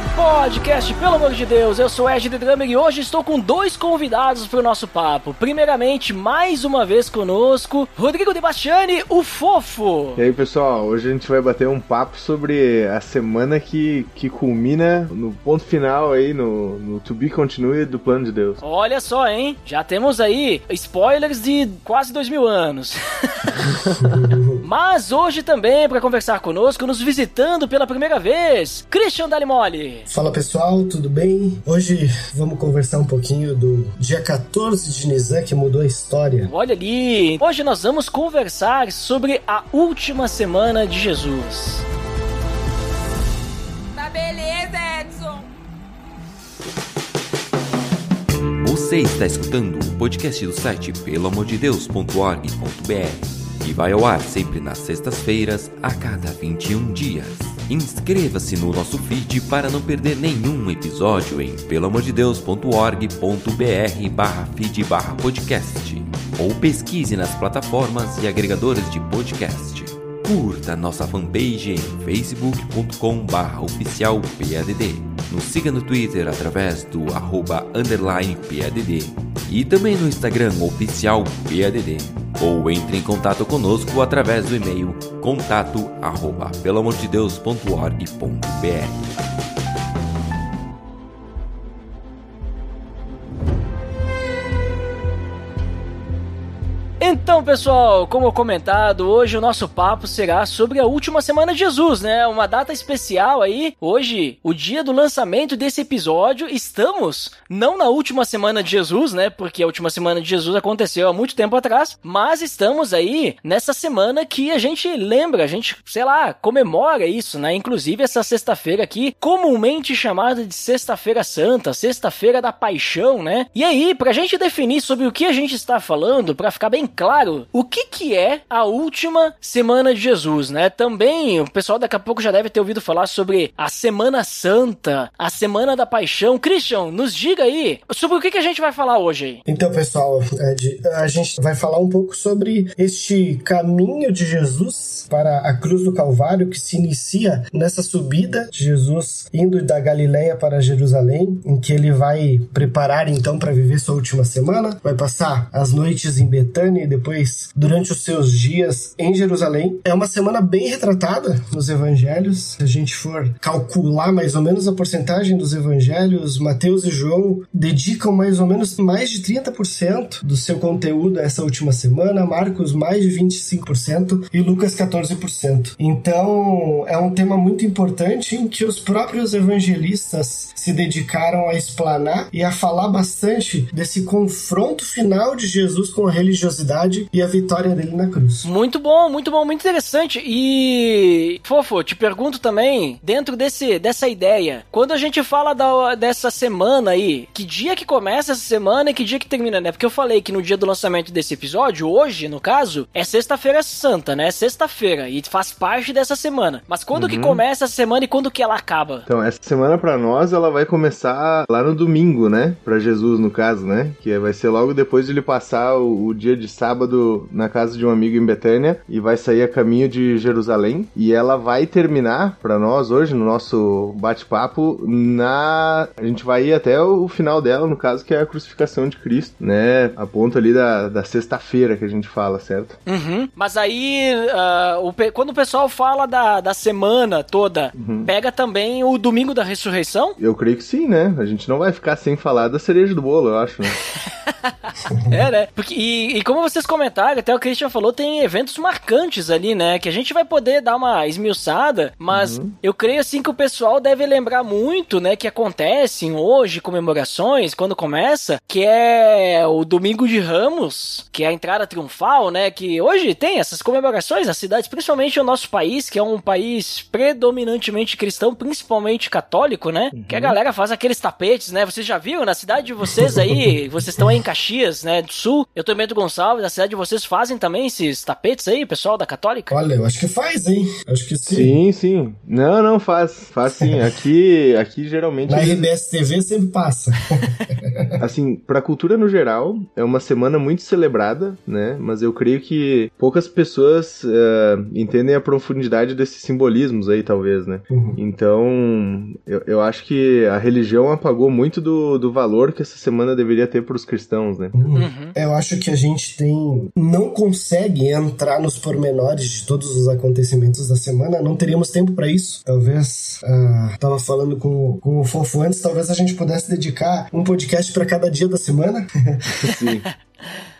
Ar, podcast, pelo amor de Deus, eu sou Ed The Drummer e hoje estou com dois convidados para o nosso papo. Primeiramente, mais uma vez conosco, Rodrigo De Bastiani, o Fofo. E aí, pessoal, hoje a gente vai bater um papo sobre a semana que, que culmina no ponto final aí, no, no To Be Continue do Plano de Deus. Olha só, hein, já temos aí spoilers de quase dois mil anos. Mas hoje também, para conversar conosco, nos visitando pela primeira vez, Christian Dalimoli. Fala pessoal, tudo bem? Hoje vamos conversar um pouquinho do dia 14 de Nisan que mudou a história. Olha ali, hoje nós vamos conversar sobre a última semana de Jesus. Tá beleza, Edson. Você está escutando o podcast do site pelamordedeus.org.br e vai ao ar sempre nas sextas-feiras, a cada 21 dias. Inscreva-se no nosso feed para não perder nenhum episódio em pelamordedeus.org.br barra feed barra podcast ou pesquise nas plataformas e agregadores de podcast. Curta nossa fanpage em facebook.com barra oficial PADD. Nos siga no Twitter através do arroba underline PADD e também no Instagram oficial PADD. Ou entre em contato conosco através do e-mail contato arroba Então, pessoal, como comentado, hoje o nosso papo será sobre a última semana de Jesus, né? Uma data especial aí. Hoje, o dia do lançamento desse episódio, estamos não na última semana de Jesus, né? Porque a última semana de Jesus aconteceu há muito tempo atrás, mas estamos aí nessa semana que a gente lembra, a gente, sei lá, comemora isso, né? Inclusive essa sexta-feira aqui, comumente chamada de Sexta-feira Santa, Sexta-feira da Paixão, né? E aí, pra gente definir sobre o que a gente está falando, pra ficar bem claro o que que é a última semana de Jesus, né? Também o pessoal daqui a pouco já deve ter ouvido falar sobre a Semana Santa, a Semana da Paixão. Christian, nos diga aí sobre o que que a gente vai falar hoje. Então, pessoal, Ed, a gente vai falar um pouco sobre este caminho de Jesus para a cruz do Calvário que se inicia nessa subida de Jesus indo da Galileia para Jerusalém, em que ele vai preparar então para viver sua última semana, vai passar as noites em Betânia e depois durante os seus dias em Jerusalém. É uma semana bem retratada nos evangelhos. Se a gente for calcular mais ou menos a porcentagem dos evangelhos, Mateus e João dedicam mais ou menos mais de 30% do seu conteúdo a essa última semana, Marcos mais de 25% e Lucas 14%. Então, é um tema muito importante em que os próprios evangelistas se dedicaram a explanar e a falar bastante desse confronto final de Jesus com a religiosidade e a vitória dele na cruz. Muito bom, muito bom, muito interessante. E, Fofo, te pergunto também, dentro desse, dessa ideia, quando a gente fala da, dessa semana aí, que dia que começa essa semana e que dia que termina, né? Porque eu falei que no dia do lançamento desse episódio, hoje, no caso, é sexta-feira santa, né? Sexta-feira, e faz parte dessa semana. Mas quando que começa essa semana e quando que ela acaba? Então, essa semana pra nós, ela vai começar lá no domingo, né? Pra Jesus, no caso, né? Que vai ser logo depois de ele passar o, o dia de sábado na casa de um amigo em Betânia e vai sair a caminho de Jerusalém. E ela vai terminar pra nós hoje, no nosso bate-papo, na. A gente vai ir até o final dela, no caso, que é a crucificação de Cristo, né? A ponto ali da, da sexta-feira que a gente fala, certo? Uhum. Mas aí, ah, o pe- quando o pessoal fala da, da semana toda, pega também o domingo da ressurreição? Eu creio que sim, né? A gente não vai ficar sem falar da cereja do bolo, eu acho, né? É, né? Porque, e, e como vocês comentaram, até o Christian falou, tem eventos marcantes ali, né? Que a gente vai poder dar uma esmiuçada, mas eu creio assim que o pessoal deve lembrar muito, né? Que acontecem hoje comemorações, quando começa, que é o Domingo de Ramos, que é a entrada triunfal, né? Que hoje tem essas comemorações nas cidades, principalmente o nosso país, que é um país predominantemente cristão, principalmente católico, né? Que a galera faz aqueles tapetes, né? Vocês já viram na cidade de vocês aí? vocês estão aí em Caxias, né, do Sul. Eu tô em Bento Gonçalves, a cidade de vocês fazem também esses tapetes aí, pessoal da Católica? Olha, eu acho que faz, hein? Acho que sim. Sim, sim. Não, não, faz. Faz sim. Aqui, aqui geralmente. Na RBS TV sempre passa. assim, pra cultura no geral, é uma semana muito celebrada, né? Mas eu creio que poucas pessoas eh, entendem a profundidade desses simbolismos aí, talvez, né? Uhum. Então, eu, eu acho que a religião apagou muito do, do valor que essa semana deveria ter pros cristãos, né? Uhum. Eu acho que a gente tem. Não consegue entrar nos pormenores de todos os acontecimentos da semana, não teríamos tempo pra isso. Talvez. ah, tava falando com, com o Fofo antes, talvez a gente pudesse dedicar um podcast pra cada dia da semana. Sim.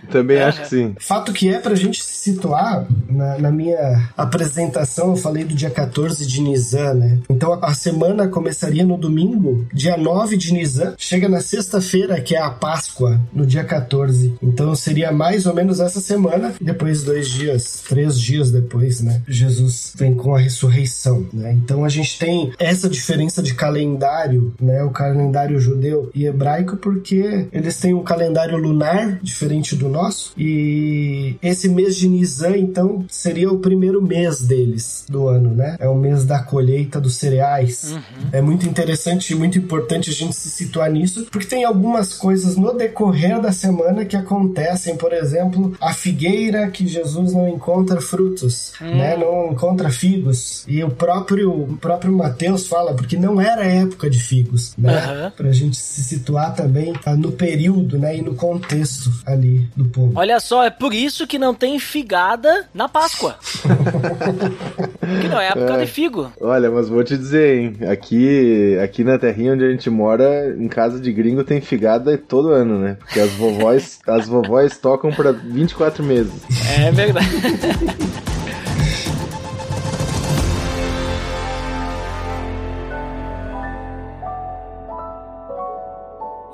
Também acho que sim. Fato que é pra gente se situar, na, na minha apresentação eu falei do dia 14 de Nisan, né? Então a, a semana começaria no domingo, dia 9 de Nisan, chega na sexta-feira, que é a Páscoa, no dia 14. Então seria mais ou menos essa semana, depois dois dias, três dias depois, né? Jesus vem com a ressurreição, né? Então a gente tem essa diferença de calendário, né? O calendário judeu e hebraico, porque eles têm um calendário lunar diferente do nosso, e esse mês de Nisan, então, seria o primeiro mês deles do ano, né? É o mês da colheita dos cereais. É muito interessante e muito importante a gente se situar nisso, porque tem algumas coisas no decorrer da semana que acontecem, por exemplo, a figueira que Jesus não encontra frutos, né? Não encontra figos. E o próprio, o próprio Mateus fala, porque não era época de figos, né? Aham. Pra gente se situar também ah, no período, né? E no contexto ali do povo. Olha só, é por isso que não tem figada na Páscoa. que não é época de figo. Olha, mas vou te dizer, hein? Aqui, aqui na terrinha onde a gente mora, em casa de gringo tem figada todo ano, né? Porque as vovós, as vovós tocam pra 24 meses. É verdade.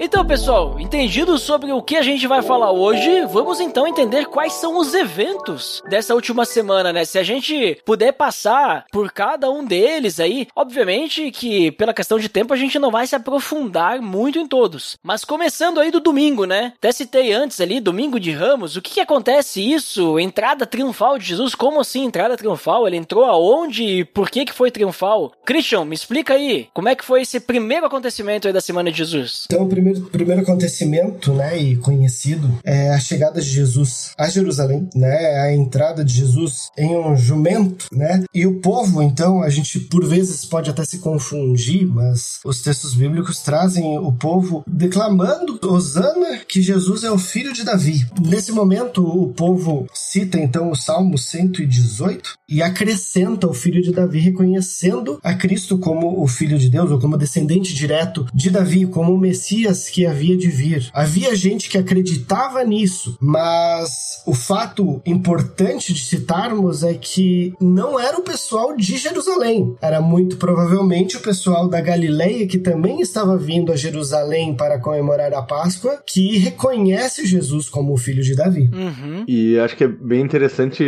Então, pessoal, entendido sobre o que a gente vai falar hoje, vamos então entender quais são os eventos dessa última semana, né? Se a gente puder passar por cada um deles aí, obviamente que pela questão de tempo a gente não vai se aprofundar muito em todos. Mas começando aí do domingo, né? Até citei antes ali, domingo de Ramos, o que, que acontece isso? Entrada triunfal de Jesus, como assim entrada triunfal? Ele entrou aonde e por que que foi triunfal? Christian, me explica aí, como é que foi esse primeiro acontecimento aí da semana de Jesus? Então, o primeiro, primeiro acontecimento, né, e conhecido, é a chegada de Jesus a Jerusalém, né, a entrada de Jesus em um jumento, né, e o povo, então, a gente por vezes pode até se confundir, mas os textos bíblicos trazem o povo declamando Osana que Jesus é o filho de Davi. Nesse momento, o povo cita então o Salmo 118 e acrescenta o filho de Davi, reconhecendo a Cristo como o filho de Deus, ou como descendente direto de Davi, como o Messias que havia de vir. Havia gente que acreditava nisso, mas o fato importante de citarmos é que não era o pessoal de Jerusalém, era muito provavelmente o pessoal da Galileia que também estava vindo a Jerusalém para comemorar a Páscoa, que reconhece Jesus como o filho de Davi. Uhum. E acho que é bem interessante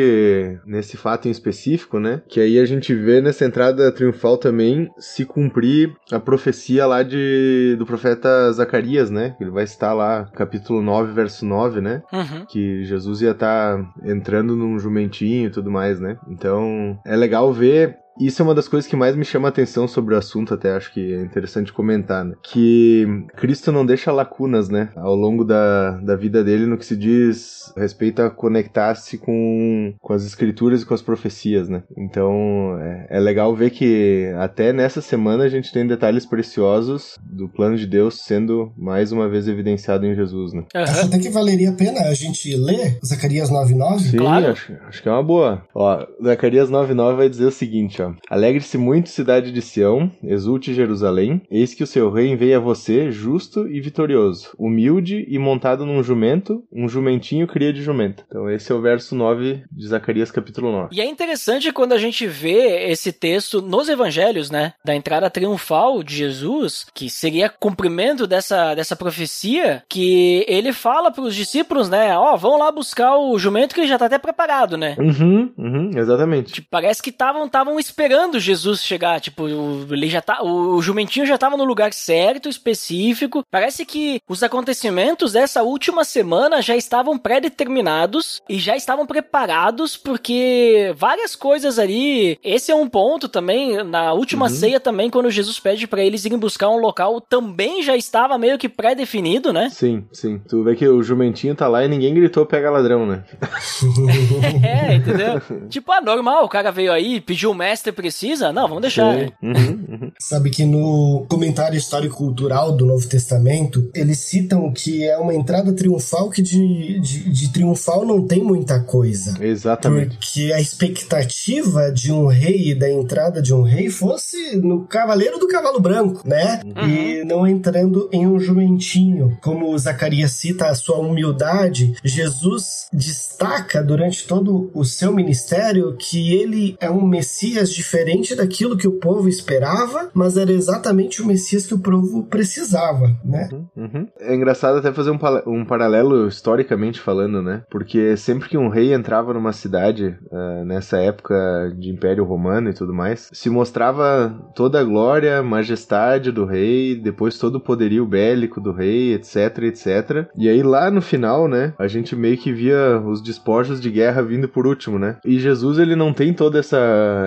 nesse fato em específico, né? Que aí a gente vê nessa entrada triunfal também se cumprir a profecia lá de do profeta Zacarias, né? Ele vai estar lá, capítulo 9, verso 9, né? Uhum. Que Jesus ia estar entrando num jumentinho e tudo mais, né? Então é legal ver isso é uma das coisas que mais me chama a atenção sobre o assunto, até acho que é interessante comentar, né? Que Cristo não deixa lacunas, né? Ao longo da, da vida dele no que se diz respeito a conectar-se com, com as escrituras e com as profecias, né? Então é, é legal ver que até nessa semana a gente tem detalhes preciosos do plano de Deus sendo mais uma vez evidenciado em Jesus, né? Acho até que valeria a pena a gente ler Zacarias 9.9. Sim, Claro. acho, acho que é uma boa. Ó, Zacarias 9.9 vai dizer o seguinte, ó. Alegre-se muito, cidade de Sião, exulte Jerusalém, eis que o seu rei vem a você, justo e vitorioso, humilde e montado num jumento, um jumentinho cria de jumenta. Então esse é o verso 9 de Zacarias capítulo 9. E é interessante quando a gente vê esse texto nos evangelhos, né? Da entrada triunfal de Jesus, que seria cumprimento dessa, dessa profecia, que ele fala para os discípulos, né? Ó, vão lá buscar o jumento que ele já tá até preparado, né? Uhum, uhum, exatamente. Parece que estavam estavam esperando Jesus chegar, tipo, ele já tá, o jumentinho já tava no lugar certo, específico. Parece que os acontecimentos dessa última semana já estavam pré-determinados e já estavam preparados porque várias coisas ali, esse é um ponto também, na última uhum. ceia também, quando Jesus pede para eles irem buscar um local, também já estava meio que pré-definido, né? Sim, sim. Tu vê que o jumentinho tá lá e ninguém gritou pega ladrão, né? é, entendeu? tipo, ah, normal, o cara veio aí, pediu o mestre, precisa? Não, vamos deixar. Uhum, uhum. Sabe que no comentário histórico-cultural do Novo Testamento, eles citam que é uma entrada triunfal que de, de, de triunfal não tem muita coisa. Exatamente. Porque a expectativa de um rei e da entrada de um rei fosse no cavaleiro do cavalo branco, né? Uhum. E não entrando em um jumentinho. Como Zacarias cita a sua humildade, Jesus destaca durante todo o seu ministério que ele é um Messias diferente daquilo que o povo esperava, mas era exatamente o Messias que o povo precisava, né? Uhum. uhum. É engraçado até fazer um, um, paralelo historicamente falando, né? Porque sempre que um rei entrava numa cidade, uh, nessa época de Império Romano e tudo mais, se mostrava toda a glória, majestade do rei, depois todo o poderio bélico do rei, etc, etc. E aí lá no final, né, a gente meio que via os despojos de guerra vindo por último, né? E Jesus, ele não tem toda essa,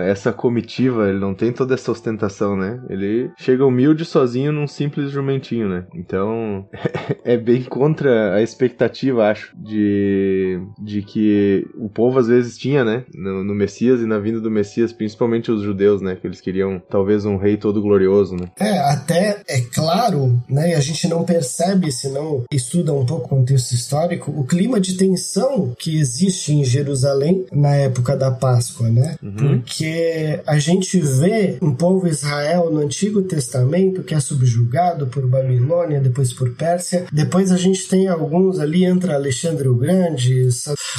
essa comitiva, ele não tem toda essa ostentação, né? Ele chega humilde sozinho num simples jumentinho, né? Então, é bem contra a expectativa, acho, de, de que o povo às vezes tinha, né? No, no Messias e na vinda do Messias, principalmente os judeus, né? Que eles queriam talvez um rei todo glorioso, né? É, até é claro, né? A gente não percebe se não estuda um pouco o contexto histórico, o clima de tensão que existe em Jerusalém na época da Páscoa, né? Uhum. Porque a gente vê um povo Israel no Antigo Testamento que é subjugado por Babilônia, depois por Pérsia. Depois a gente tem alguns ali, entra Alexandre o Grande,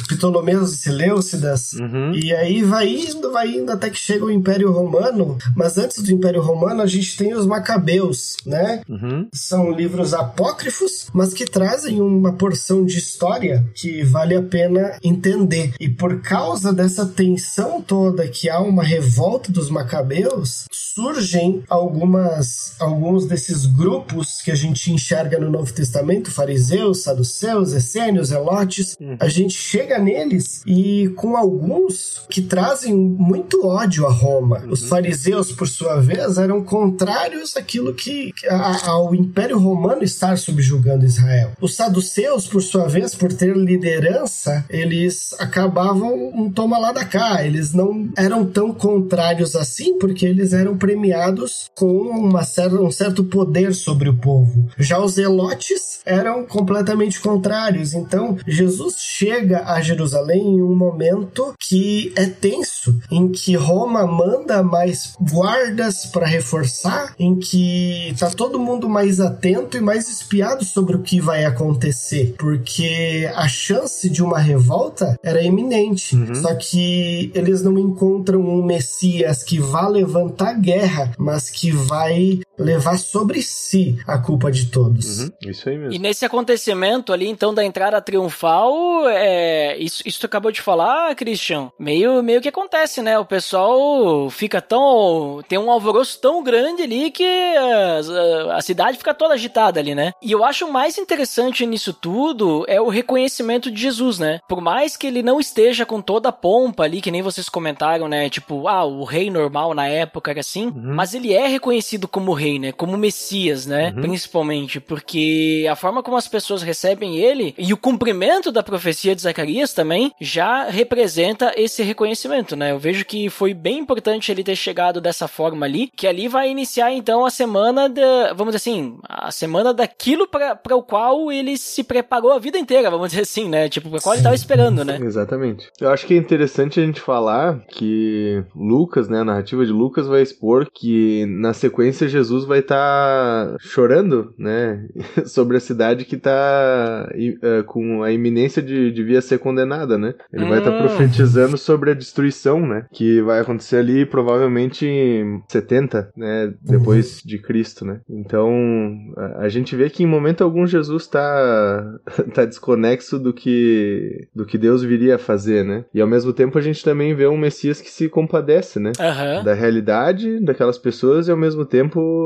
Ptolomeus e Seleucidas. Uhum. E aí vai indo, vai indo até que chega o Império Romano. Mas antes do Império Romano a gente tem os Macabeus, né? Uhum. São livros apócrifos, mas que trazem uma porção de história que vale a pena entender. E por causa dessa tensão toda que há uma revolta dos macabeus, surgem algumas alguns desses grupos que a gente enxerga no Novo Testamento, fariseus, saduceus, essênios, elotes. Uhum. A gente chega neles e com alguns que trazem muito ódio a Roma. Uhum. Os fariseus, por sua vez, eram contrários àquilo que a, ao Império Romano estar subjugando Israel. Os saduceus, por sua vez, por ter liderança, eles acabavam um toma lá da cá. Eles não eram tão contrários assim, porque eles eram premiados com uma certa, um certo poder sobre o povo. Já os elotes eram completamente contrários. Então, Jesus chega a Jerusalém em um momento que é tenso, em que Roma manda mais guardas para reforçar, em que tá todo mundo mais atento e mais espiado sobre o que vai acontecer, porque a chance de uma revolta era iminente. Uhum. Só que eles não encontram um Messias que vá levantar guerra, mas que vai levar sobre si a culpa de todos. Uhum. Isso aí mesmo. E nesse acontecimento ali, então, da entrada triunfal, é, isso, isso tu acabou de falar, Christian, meio, meio que acontece, né? O pessoal fica tão. tem um alvoroço tão grande ali que a, a cidade fica toda agitada ali, né? E eu acho mais interessante nisso tudo é o reconhecimento de Jesus, né? Por mais que ele não esteja com toda a pompa ali, que nem vocês comentaram, né? Tipo, ah, o rei normal na época era assim, uhum. mas ele é reconhecido como rei, né? Como Messias, né? Uhum. Principalmente, porque a forma como as pessoas recebem ele e o cumprimento da profecia de Zacarias também já representa esse reconhecimento, né? Eu vejo que foi bem importante ele ter chegado dessa forma ali, que ali vai iniciar então a semana da, vamos dizer assim, a semana daquilo para o qual ele se preparou a vida inteira, vamos dizer assim, né? Tipo, para qual ele estava esperando, né? Exatamente. Eu acho que é interessante a gente falar que Lucas, né, a narrativa de Lucas vai expor que na sequência Jesus Jesus vai estar tá chorando, né, sobre a cidade que está uh, com a iminência de, de vir a ser condenada, né? Ele tá hum. vai estar tá profetizando sobre a destruição, né, que vai acontecer ali provavelmente em 70, né, depois uhum. de Cristo, né? Então, a, a, gente vê que em momento algum Jesus está tá desconexo do que do que Deus viria a fazer, né? E ao mesmo tempo a gente também vê um Messias que se compadece, né? Uhum. Da realidade daquelas pessoas e ao mesmo tempo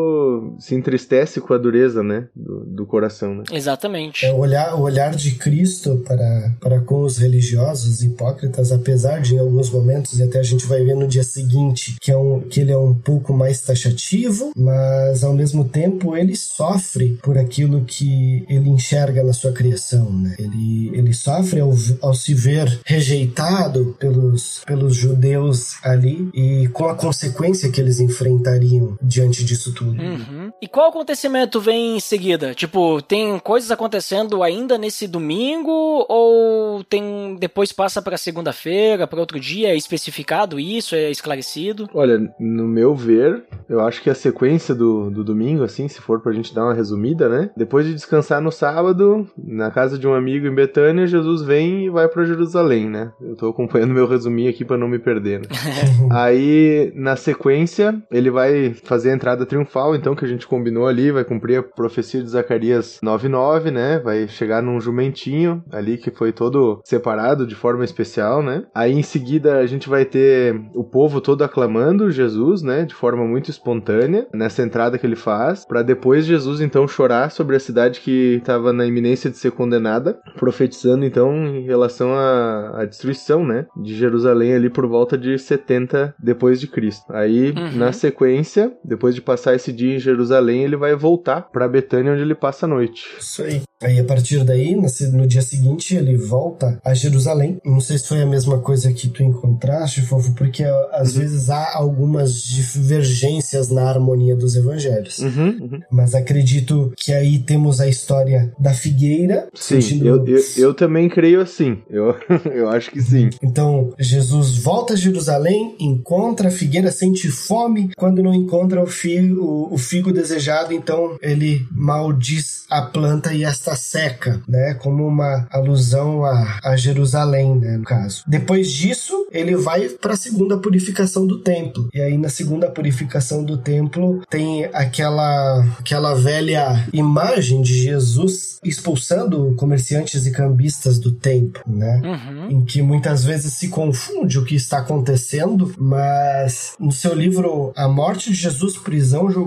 se entristece com a dureza, né? Do, do coração, né? Exatamente. É, o, olhar, o olhar de Cristo para, para com os religiosos hipócritas, apesar de em alguns momentos, e até a gente vai ver no dia seguinte, que, é um, que ele é um pouco mais taxativo, mas ao mesmo tempo ele sofre por aquilo que ele enxerga na sua criação, né? Ele, ele sofre ao, ao se ver rejeitado pelos, pelos judeus ali e com a consequência que eles enfrentariam diante disso tudo. Uhum. E qual acontecimento vem em seguida? Tipo, tem coisas acontecendo ainda nesse domingo ou tem depois passa para segunda-feira, para outro dia? É especificado isso? É esclarecido? Olha, no meu ver, eu acho que a sequência do, do domingo, assim, se for pra gente dar uma resumida, né? Depois de descansar no sábado, na casa de um amigo em Betânia, Jesus vem e vai para Jerusalém, né? Eu tô acompanhando meu resuminho aqui para não me perder, né? Aí, na sequência, ele vai fazer a entrada triunfal, então, que a gente combinou ali, vai cumprir a profecia de Zacarias 9:9, né? Vai chegar num jumentinho ali que foi todo separado de forma especial, né? Aí em seguida a gente vai ter o povo todo aclamando Jesus, né, de forma muito espontânea nessa entrada que ele faz, para depois Jesus então chorar sobre a cidade que estava na iminência de ser condenada, profetizando então em relação à, à destruição, né, de Jerusalém ali por volta de 70 depois de Cristo. Aí uhum. na sequência, depois de passar esse dia em Jerusalém, ele vai voltar para Betânia onde ele passa a noite. Isso aí. Aí a partir daí, no dia seguinte, ele volta a Jerusalém. Não sei se foi a mesma coisa que tu encontraste, fofo, porque às uhum. vezes há algumas divergências na harmonia dos evangelhos. Uhum, uhum. Mas acredito que aí temos a história da figueira. Sim, eu, eu, eu, também creio assim. Eu, eu acho que sim. Então, Jesus volta a Jerusalém, encontra a figueira, sente fome. Quando não encontra o figo, o, o figo desejado, então ele maldiz a planta e esta seca, né? Como uma alusão a, a Jerusalém, né? No caso. Depois disso, ele vai para a segunda purificação do templo. E aí, na segunda purificação do templo, tem aquela, aquela velha imagem de Jesus expulsando comerciantes e cambistas do templo, né? Uhum. Em que muitas vezes se confunde o que está acontecendo, mas no seu livro A Morte de Jesus, Prisão, Julgamento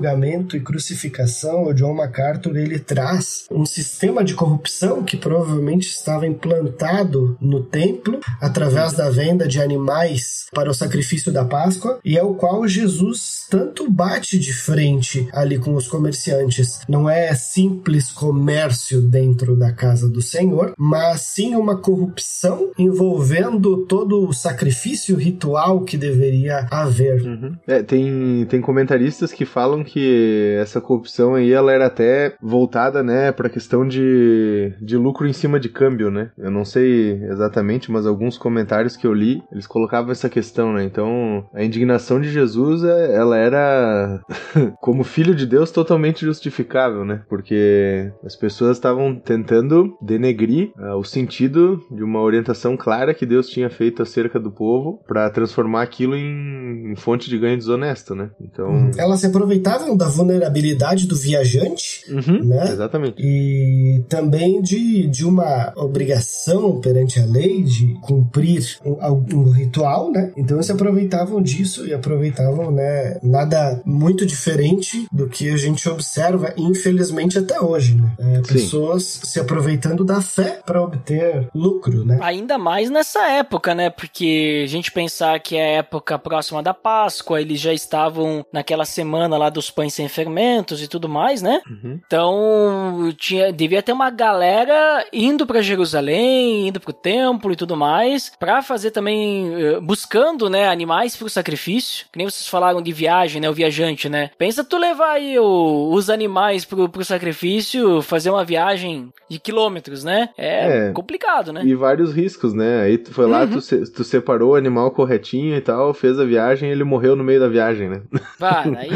e Crucificação, o John MacArthur ele traz um sistema de corrupção que provavelmente estava implantado no templo através da venda de animais para o sacrifício da Páscoa e é o qual Jesus tanto bate de frente ali com os comerciantes. Não é simples comércio dentro da casa do Senhor, mas sim uma corrupção envolvendo todo o sacrifício ritual que deveria haver. Uhum. É, tem, tem comentaristas que falam que essa corrupção aí ela era até voltada, né, para questão de, de lucro em cima de câmbio, né? Eu não sei exatamente, mas alguns comentários que eu li, eles colocavam essa questão, né? Então, a indignação de Jesus, é, ela era como filho de Deus totalmente justificável, né? Porque as pessoas estavam tentando denegrir uh, o sentido de uma orientação clara que Deus tinha feito acerca do povo para transformar aquilo em, em, fonte de ganho desonesto, né? Então, elas se aproveitavam da vulnerabilidade do viajante, uhum, né? Exatamente. E também de, de uma obrigação perante a lei de cumprir um, um ritual, né? Então eles se aproveitavam disso e aproveitavam, né? Nada muito diferente do que a gente observa, infelizmente, até hoje, né? É, pessoas se aproveitando da fé para obter lucro, né? Ainda mais nessa época, né? Porque a gente pensar que é a época próxima da Páscoa, eles já estavam naquela semana lá dos pães sem fermentos e tudo mais, né? Uhum. Então, tinha, devia ter uma galera indo para Jerusalém, indo pro templo e tudo mais, para fazer também, eh, buscando, né, animais pro sacrifício. Que nem vocês falaram de viagem, né, o viajante, né? Pensa tu levar aí o, os animais pro, pro sacrifício, fazer uma viagem de quilômetros, né? É, é, complicado, né? E vários riscos, né? Aí tu foi lá, uhum. tu, tu separou o animal corretinho e tal, fez a viagem e ele morreu no meio da viagem, né? Vai, aí...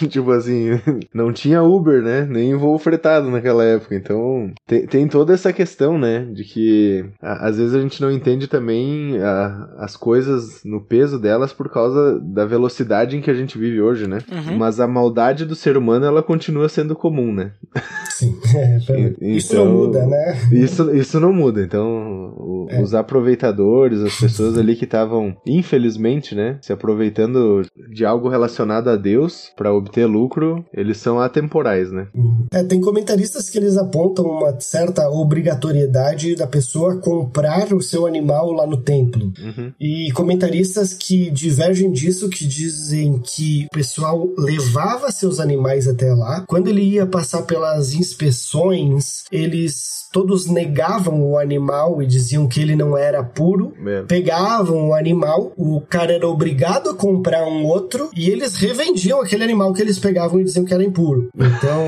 tipo assim, não tinha Uber, né? Nem voo fretado naquela época. Então, tem, tem toda essa questão, né? De que a, às vezes a gente não entende também a, as coisas no peso delas por causa da velocidade em que a gente vive hoje, né? Uhum. Mas a maldade do ser humano, ela continua sendo comum, né? Sim. É, pelo- isso não Então, muda, né? Isso, isso não muda. Então, o- É. os aproveitadores, as pessoas ali que estavam, infelizmente, né, se aproveitando de algo relacionado a Deus para obter lucro, eles são atemporais, né? É, tem comentaristas que eles apontam uma certa obrigatoriedade da pessoa comprar o seu animal lá no templo. Uhum. E comentaristas que divergem disso, que dizem que o pessoal levava seus animais até lá. Quando ele ia passar pelas inspeções, eles todos negavam o animal e diziam que ele não era puro. É. Pegavam o animal, o cara era obrigado a comprar um outro e eles revendiam aquele animal que eles pegavam e diziam que era impuro. Então,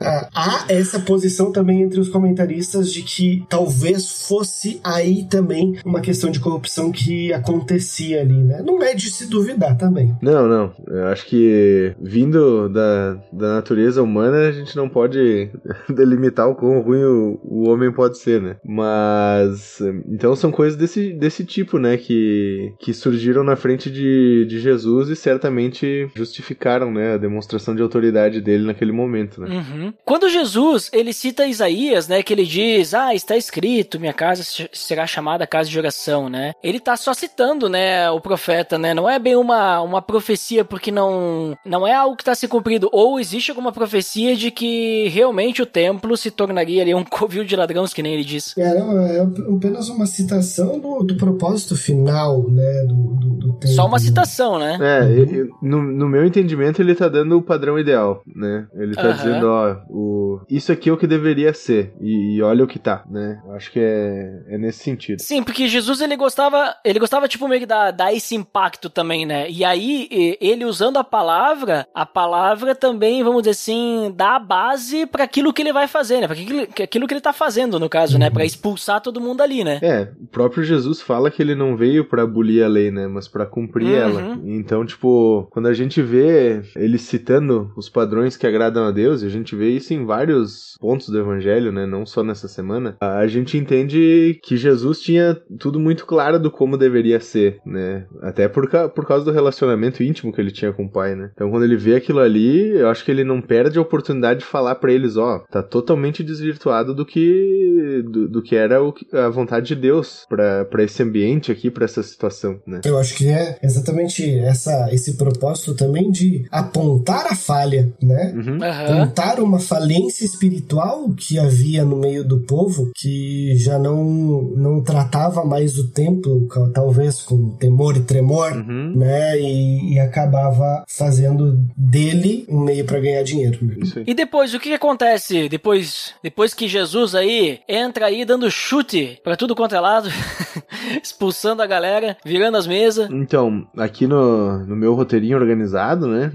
ah, há essa posição também entre os comentaristas de que talvez fosse aí também uma questão de corrupção que acontecia ali, né? Não é de se duvidar também. Não, não. Eu acho que vindo da, da natureza humana, a gente não pode delimitar o quão ruim o, o homem pode ser, né? Mas. Então são coisas desse, desse tipo, né? Que, que surgiram na frente de, de Jesus e certamente justificaram, né? A demonstração de autoridade dele naquele momento, né? Uhum. Quando Jesus, ele cita Isaías, né, que ele diz, ah, está escrito, minha casa se- será chamada casa de oração, né? Ele tá só citando, né, o profeta, né? Não é bem uma, uma profecia porque não não é algo que está se cumprindo ou existe alguma profecia de que realmente o templo se tornaria ali um covil de ladrões, que nem ele diz. É, não, é apenas uma citação do, do propósito final, né? Do, do, do templo. Só uma citação, né? É, eu- eu- no, no meu entendimento, ele tá dando o padrão ideal, né? Ele tá dizendo, ó, o, isso aqui é o que deveria ser, e, e olha o que tá, né? Eu acho que é, é nesse sentido. Sim, porque Jesus ele gostava, ele gostava tipo meio que dar, dar esse impacto também, né? E aí ele usando a palavra, a palavra também, vamos dizer assim, dá a base para aquilo que ele vai fazer, né? Para aquilo, que- aquilo que ele tá fazendo no caso, né? Para expulsar todo mundo ali, né? É, o próprio Jesus fala que ele não veio pra abolir a lei, né? Mas pra cumprir Uhum. ela. Então, tipo, quando a gente vê ele citando os padrões que agradam a Deus, e a gente vê isso em vários pontos do evangelho, né? Não só nessa semana, a gente entende que Jesus tinha tudo muito claro do como deveria ser, né? Até por, ca- por causa do relacionamento íntimo que ele tinha com o pai, né? Então, quando ele vê aquilo ali, eu acho que ele não perde a oportunidade de falar pra eles, ó, tá totalmente desvirtuado do que do, do que era o a vontade de Deus pra esse ambiente aqui, pra essa situação, né? Eu acho que é exatamente essa, esse propósito também de apontar a falha, né? Uhum. Apontar uma falência espiritual que havia no meio do povo, que já não, não tratava mais o templo, talvez com temor e tremor, Uhum. né? E, e acabava fazendo dele um meio para ganhar dinheiro. né? E depois, o que, que acontece depois, depois que Jesus aí entra aí dando chute pra tudo quanto é lado, expulsando a galera, virando as mesas. Então, aqui no, no meu roteirinho organizado, né?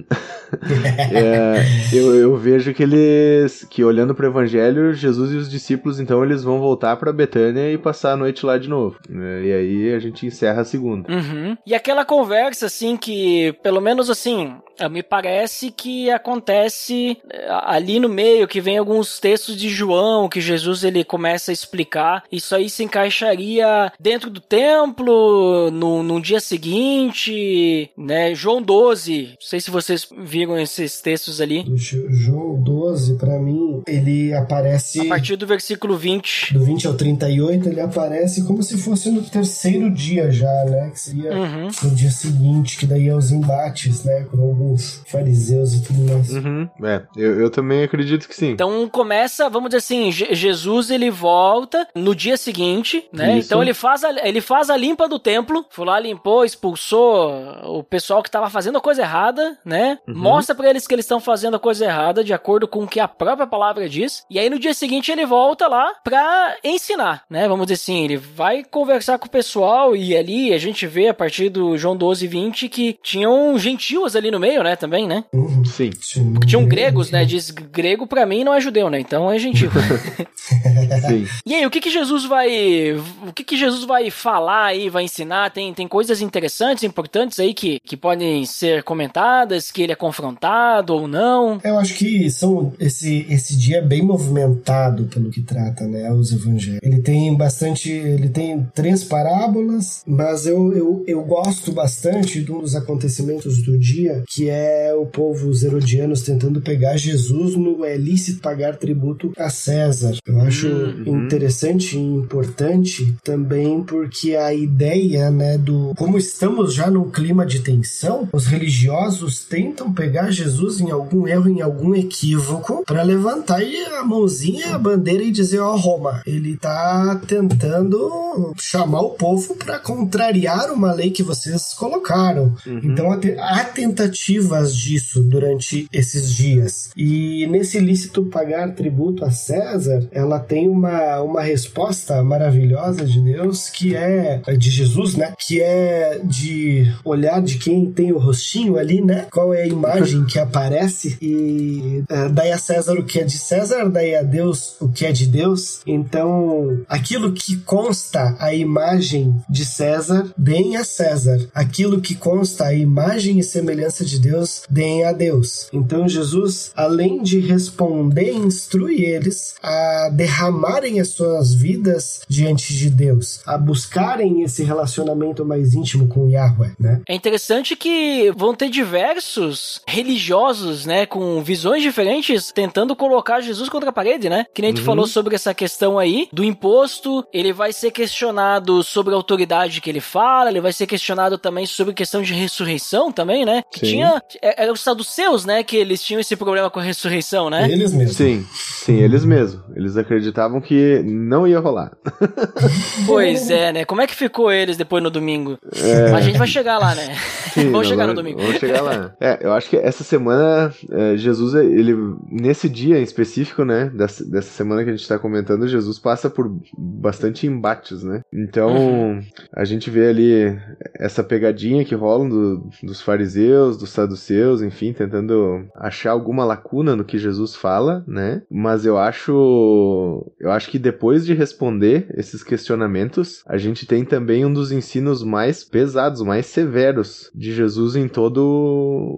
é, eu, eu vejo que eles. que olhando pro evangelho, Jesus e os discípulos, então, eles vão voltar pra Betânia e passar a noite lá de novo. né? E aí a gente encerra a segunda. Uhum. E aquela conversa, assim, que, pelo menos assim, eh, me parece que acontece eh, ali no meio, que vem alguns textos de João, que Jesus ele começa a explicar. Isso aí se encaixaria dentro do templo, no, no dia seguinte, né? João 12. Não sei se vocês viram esses textos ali. Jo- João 12, pra mim, ele aparece. A partir do versículo 20. Do 20 ao 38, ele aparece como se fosse no terceiro dia já, né? Que seria Uhum. no dia seguinte, que daí é os embates, né? Com alguns fariseus e tudo mais. Uhum. É, eu, eu também acredito que sim. Então começa, vamos dizer assim, Je- Jesus ele volta no dia seguinte, né? Isso. Então ele faz, a, ele faz a limpa do templo, foi lá, limpou, expulsou o pessoal que tava fazendo a coisa errada, né? Mostra pra eles que eles estão fazendo a coisa errada, de acordo com o que a própria palavra diz. E aí no dia seguinte ele volta lá pra ensinar, né? Vamos dizer assim, ele vai conversar com o pessoal e ali a gente vê a partir do João 12, 20 que tinham gentios ali no meio, né? Também, né? Uhum. Sim. Tinham gregos, né? Diz grego pra mim não é judeu, né? Então é gentil. Sim. e aí, o que que Jesus vai, o que que Jesus vai falar aí, vai ensinar? Tem, tem coisas interessantes, importantes aí que, que podem ser comentadas, que ele confrontado ou não? Eu acho que são esse, esse dia é bem movimentado pelo que trata, né, os evangelhos. Ele tem bastante, ele tem três parábolas, mas eu, eu, eu gosto bastante de um dos acontecimentos do dia, que é o povo, os herodianos, tentando pegar Jesus no é lícito pagar tributo a César. Eu acho Uhum. interessante e importante também porque a ideia, né, do como estamos já num clima de tensão, os religiosos tentam pegar Jesus em algum erro, em algum equívoco, para levantar a mãozinha, a bandeira e dizer: Ó, Roma, ele tá tentando chamar o povo para contrariar uma lei que vocês colocaram. Então há te- há tentativas disso durante esses dias. E nesse lícito pagar tributo a César, ela tem uma, uma resposta maravilhosa de Deus, que é de Jesus, né? Que é de olhar de quem tem o rostinho ali, né? Qual é a imagem que aparece e é, daí a César o que é de César, daí a Deus o que é de Deus. Então, aquilo que consta a imagem de César, deem a César. Aquilo que consta a imagem e semelhança de Deus, deem a Deus. Então, Jesus, além de responder, instrui eles a derramarem as suas vidas diante de Deus, a buscarem esse relacionamento mais íntimo com Yahweh, né? É interessante que vão ter diversos religiosos, né, com visões diferentes, tentando colocar Jesus contra a parede, né? Que nem tu falou sobre essa questão aí do imposto, ele vai ser questionado sobre a autoridade que ele fala, ele vai ser questionado também sobre questão de ressurreição também, né? Que Sim. tinha, é- era os saduceus, né, que eles tinham esse problema com a ressurreição, né? Eles mesmos. Sim, sim, eles mesmos. Eles acreditavam que não ia rolar. Pois é, né? Como é que ficou eles depois no domingo? É. A gente vai chegar lá, né? Sim, Vamos chegar no domingo. Vamos chegar lá. É, eu acho que essa semana, é, Jesus, ele, nesse dia em específico, né, dessa, dessa semana que a gente tá comentando, Jesus passa por bastante embates, né? Então, Uhum. a gente vê ali essa pegadinha que rola do- dos fariseus, dos saduceus, enfim, tentando achar alguma lacuna no que Jesus fala, né? Mas eu acho, eu acho que depois de responder esses questionamentos, a gente tem também um dos ensinos mais pesados, mais severos de Jesus em todo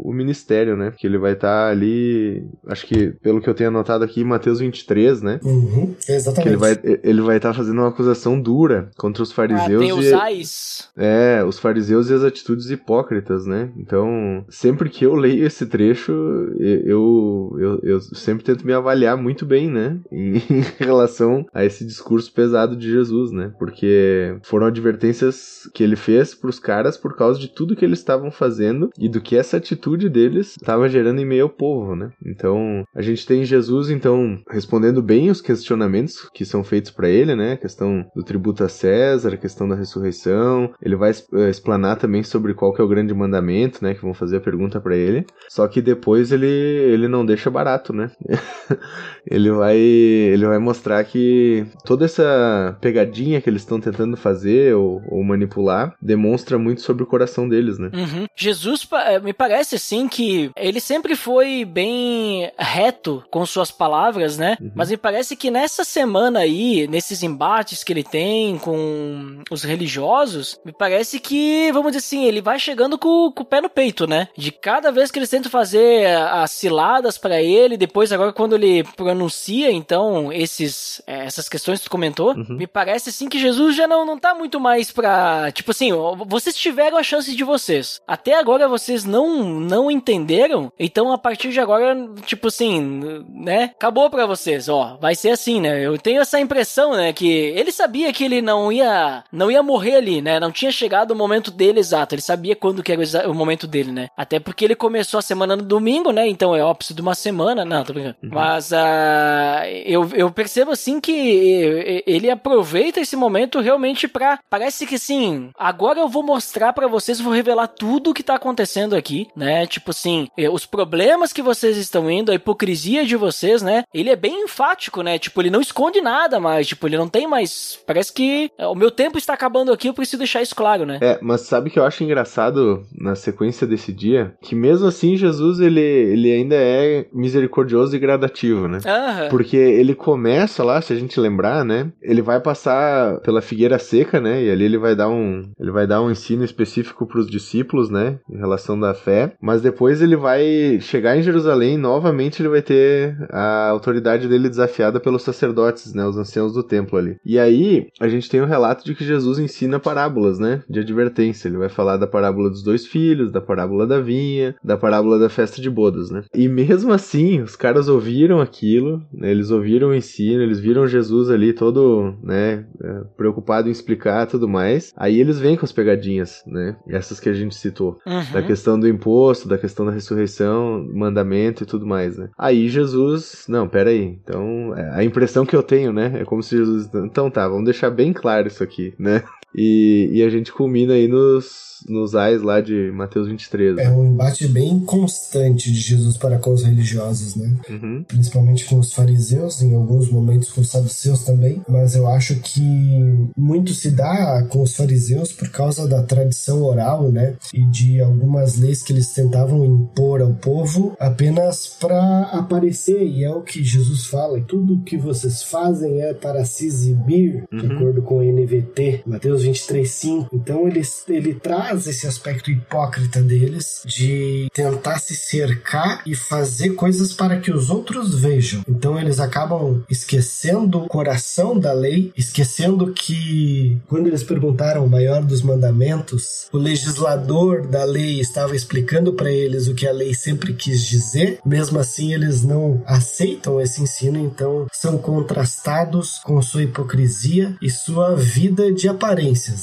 o ministério, né? Porque ele vai estar ali, acho que pelo que eu tenho anotado aqui, Mateus 23, né? Uhum, Que exatamente. ele vai ele vai estar fazendo uma acusação dura contra os fariseus e, Ateusais. é, os fariseus e as atitudes hipócritas, né? Então, sempre que eu leio esse trecho, e- eu, eu, eu sempre tento me avaliar muito bem, né? Em, em relação a esse discurso pesado de Jesus, né? Porque foram advertências que ele fez pros caras por causa de tudo que eles estavam fazendo e do que essa atitude deles estava gerando em meio ao povo, né? Então, a gente tem Jesus, então, respondendo bem os questionamentos que são feitos para ele, né? A questão do tributo a César, a questão da ressurreição. Ele vai eh, explanar também sobre qual que é o grande mandamento, né? Que vão fazer a pergunta para ele. Só que depois ele, ele não deixa barato, né? ele vai ele vai mostrar que toda essa pegadinha que eles estão tentando fazer ou, ou manipular demonstra muito sobre o coração deles, né? Uhum. Jesus eh, me parece assim que ele sempre foi bem reto com suas palavras, né? Mas me parece que nessa semana aí, nesses embates que ele tem com os religiosos, me parece que, vamos dizer assim, ele vai chegando com, com o pé no peito, né? De cada vez que eles tentam fazer as ciladas pra ele, depois agora quando ele pronuncia então esses eh, essas questões que tu comentou, me parece assim que Jesus já não, não tá muito mais pra, tipo assim, vocês tiveram a chance de vocês. Até agora vocês não não entenderam, então a partir de agora, tipo assim, né? Acabou pra vocês, ó. Vai ser assim, né? Eu tenho essa impressão, né, que ele sabia que ele não ia não ia morrer ali, né? Não tinha chegado o momento dele exato. Ele sabia quando que era o o momento dele, né? Até porque ele começou a semana no domingo, né? Então é óbvio de uma semana, não, tô brincando. Mas ah, eu, eu percebo assim que ele aproveita esse momento realmente pra. Parece que assim, agora eu vou mostrar pra vocês, vou revelar tudo o que tá acontecendo aqui, né? Tipo assim, eh, os problemas que vocês estão indo, a hipocrisia de vocês, né? Ele é bem enfático, né? Tipo, ele não esconde nada mais, tipo, ele não tem mais. Parece que eh, o meu tempo está acabando aqui, eu preciso deixar isso claro, né? É, mas sabe que eu acho engraçado na sequência desse dia? Que mesmo assim, Jesus, ele, ele ainda é misericordioso e gradativo, né? Aham. Porque ele começa lá, se a gente lembrar, né? Ele vai passar pela figueira seca, né? E ali ele vai dar um, ele vai dar um ensino específico para os discípulos, né? Em relação da fé. Mas depois ele vai chegar em Jerusalém, novamente ele vai ter a autoridade dele desafiada pelos sacerdotes, né, os anciãos do templo ali. E aí a gente tem o um relato de que Jesus ensina parábolas, né, de advertência. Ele vai falar da parábola dos dois filhos, da parábola da vinha, da parábola da festa de bodas, né. E mesmo assim, os caras ouviram aquilo, né, eles ouviram o ensino, eles viram Jesus ali todo, né, é, preocupado em explicar tudo mais. Aí eles vêm com as pegadinhas, né, essas que a gente citou, uhum. da questão do imposto, da questão da ressurreição, mandamento e tudo mais, né. Aí Jesus, não, pera aí, então é, a impressão que eu tenho, né, é como se Jesus, então tá, vamos deixar bem claro isso aqui, né. E, e a gente culmina aí nos nos ais lá de Mateus 23. Né? É um embate bem constante de Jesus para com os religiosos, né? Uhum. Principalmente com os fariseus, em alguns momentos com os saduceus também, mas eu acho que muito se dá com os fariseus por causa da tradição oral, né? E de algumas leis que eles tentavam impor ao povo apenas para aparecer, e é o que Jesus fala, tudo que vocês fazem é para se exibir, uhum. de acordo com o NVT, Mateus 23, 5. Então ele, ele traz esse aspecto hipócrita deles de tentar se cercar e fazer coisas para que os outros vejam. Então eles acabam esquecendo o coração da lei, esquecendo que quando eles perguntaram o maior dos mandamentos, o legislador da lei estava explicando para eles o que a lei sempre quis dizer. Mesmo assim, eles não aceitam esse ensino, então são contrastados com sua hipocrisia e sua vida de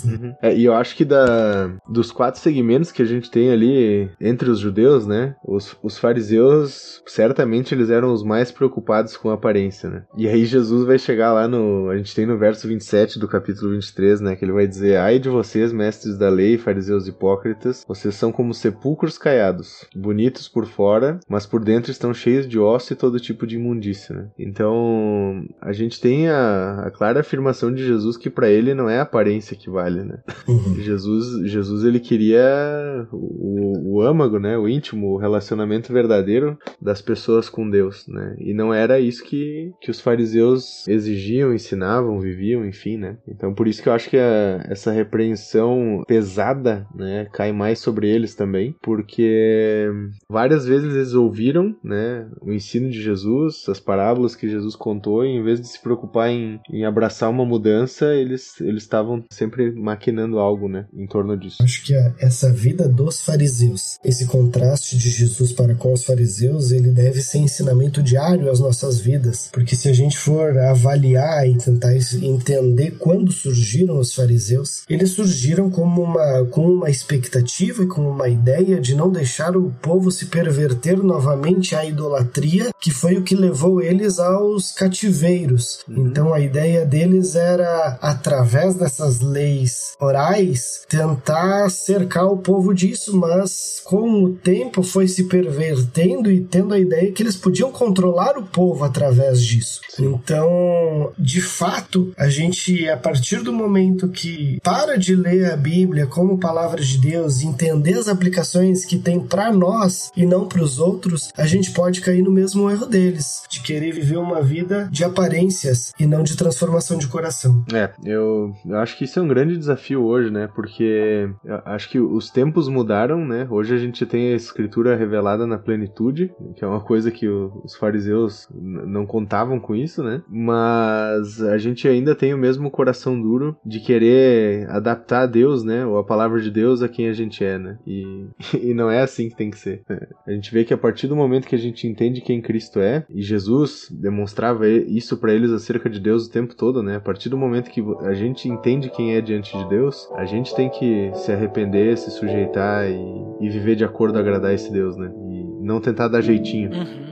Né? Uhum. É, e eu acho que da, do dos quatro segmentos que a gente tem ali entre os judeus, né? Os, os fariseus, certamente eles eram os mais preocupados com a aparência, né? E aí Jesus vai chegar lá no. A gente tem no verso 27 do capítulo 23, né? Que ele vai dizer: Ai de vocês, mestres da lei, fariseus hipócritas, vocês são como sepulcros caiados, bonitos por fora, mas por dentro estão cheios de osso e todo tipo de imundícia, né? Então, a gente tem a, a clara afirmação de Jesus que para ele não é a aparência que vale, né? Uhum. Jesus, Jesus ele queria o, o âmago, né, o íntimo, o relacionamento verdadeiro das pessoas com Deus, né? E não era isso que, que os fariseus exigiam, ensinavam, viviam, enfim, né? Então por isso que eu acho que a, essa repreensão pesada, né, cai mais sobre eles também, porque várias vezes eles ouviram, né, o ensino de Jesus, as parábolas que Jesus contou, e em vez de se preocupar em, em abraçar uma mudança, eles eles estavam sempre maquinando algo, né, em torno disso. Acho que essa vida dos fariseus, esse contraste de Jesus para com os fariseus, ele deve ser ensinamento diário às nossas vidas, porque se a gente for avaliar e tentar entender quando surgiram os fariseus, eles surgiram como uma, com uma expectativa e com uma ideia de não deixar o povo se perverter novamente à idolatria, que foi o que levou eles aos cativeiros. Uhum. Então a ideia deles era, através dessas leis orais, tentar cercar o povo disso, mas com o tempo foi se pervertendo e tendo a ideia que eles podiam controlar o povo através disso. Então, de fato, a gente, a partir do momento que para de ler a Bíblia como palavra de Deus entender as aplicações que tem para nós e não para os outros, a gente pode cair no mesmo erro deles, de querer viver uma vida de aparências e não de transformação de coração. É, eu, eu acho que isso é um grande desafio hoje, né? Porque acho que os tempos mudaram, né? Hoje a gente tem a escritura revelada na plenitude, que é uma coisa que os fariseus não contavam com isso, né? Mas a gente ainda tem o mesmo coração duro de querer adaptar a Deus, né? Ou a palavra de Deus a quem a gente é, né? E, e não é assim que tem que ser. A gente vê que a partir do momento que a gente entende quem Cristo é, e Jesus demonstrava isso para eles acerca de Deus o tempo todo, né? A partir do momento que a gente entende é diante de Deus, a gente tem que se arrepender, se sujeitar e, e viver de acordo a agradar esse Deus, né? E não tentar dar jeitinho. Uhum.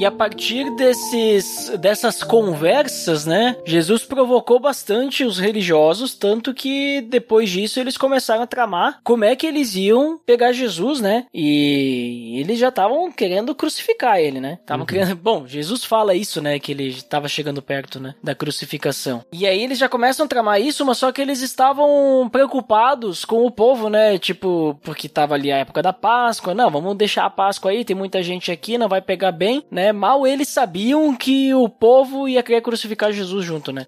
E a partir desses, dessas conversas, né, Jesus provocou bastante os religiosos, tanto que depois disso eles começaram a tramar como é que eles iam pegar Jesus, né? E eles já estavam querendo crucificar ele, né? Estavam uhum. querendo. Bom, Jesus fala isso, né? Que ele estava chegando perto, né? Da crucificação. E aí eles já começam a tramar isso, mas só que eles estavam preocupados com o povo, né? Tipo, porque tava ali a época da Páscoa. Não, vamos deixar a Páscoa aí, tem muita gente aqui, não vai pegar bem, né? Né? Mal eles sabiam que o povo ia querer crucificar Jesus junto, né?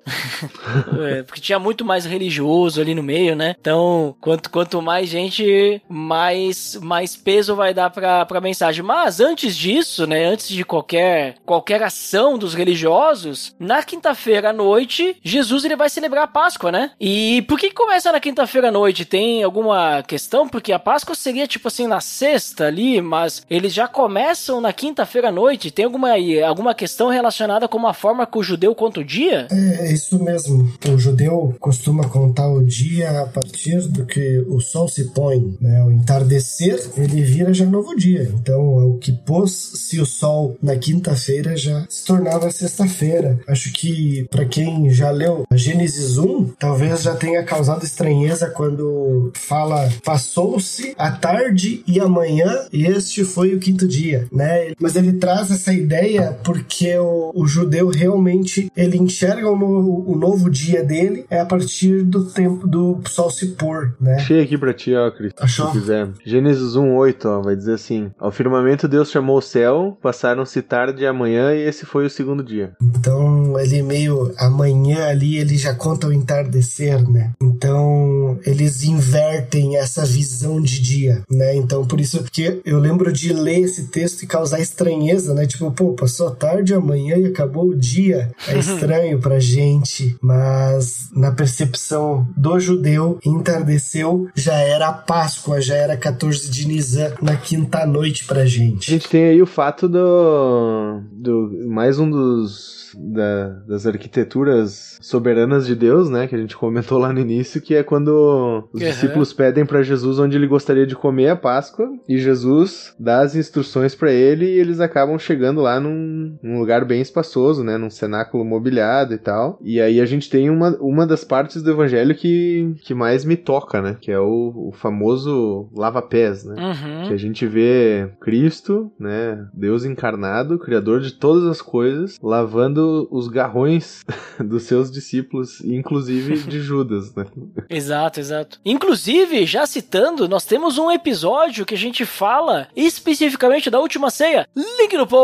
é, porque tinha muito mais religioso ali no meio, né? Então, quanto, quanto mais gente, mais, mais peso vai dar pra, pra mensagem. Mas antes disso, né? Antes de qualquer, qualquer ação dos religiosos, na quinta-feira à noite, Jesus ele vai celebrar a Páscoa, né? E por que começa na quinta-feira à noite? Tem alguma questão? Porque a Páscoa seria tipo assim na sexta ali, mas eles já começam na quinta-feira à noite. Tem alguma, alguma questão relacionada com a forma que o judeu conta o dia? É, é isso mesmo. O judeu costuma contar o dia a partir do que o sol se põe, né? O entardecer, ele vira já novo dia. Então, o que pôs-se o sol na quinta-feira já se tornava sexta-feira. Acho que para quem já leu Gênesis 1, talvez já tenha causado estranheza quando fala passou-se a tarde e a manhã e este foi o quinto dia, né? Mas ele traz essa ideia porque o, o judeu realmente ele enxerga o novo, o novo dia dele é a partir do tempo do sol se pôr, né? Achei aqui pra ti, ó, Cris. Achou? Se quiser. Gênesis 1:8, ó, vai dizer assim: Ao firmamento Deus chamou o céu, passaram-se tarde e amanhã e esse foi o segundo dia. Então ele meio amanhã ali ele já conta o entardecer, né? Então eles invertem essa visão de dia, né? Então por isso que eu lembro de ler esse texto e causar estranheza, né? Tipo, pô, passou a tarde amanhã e acabou o dia. É estranho pra gente, mas na percepção do judeu, entardeceu já era a Páscoa, já era 14 de Nisan na quinta noite pra A gente. gente tem aí o fato do. do mais um dos. da- das arquiteturas soberanas de Deus, né? Que a gente comentou lá no início, que é quando os Uhum. discípulos pedem pra Jesus onde ele gostaria de comer a Páscoa, e Jesus dá as instruções pra ele e eles acabam chegando lá num, num lugar bem espaçoso, né? Num cenáculo mobiliado e tal. E aí a gente tem uma, uma das partes do evangelho que, que mais me toca, né? Que é o, o famoso lava-pés, né? Uhum. Que a gente vê Cristo, né, Deus encarnado, criador de todas as coisas, lavando os garrões dos seus discípulos, inclusive de Judas, né? Exato, exato. Inclusive, já citando, nós temos um episódio que a gente fala especificamente da última ceia. Link no post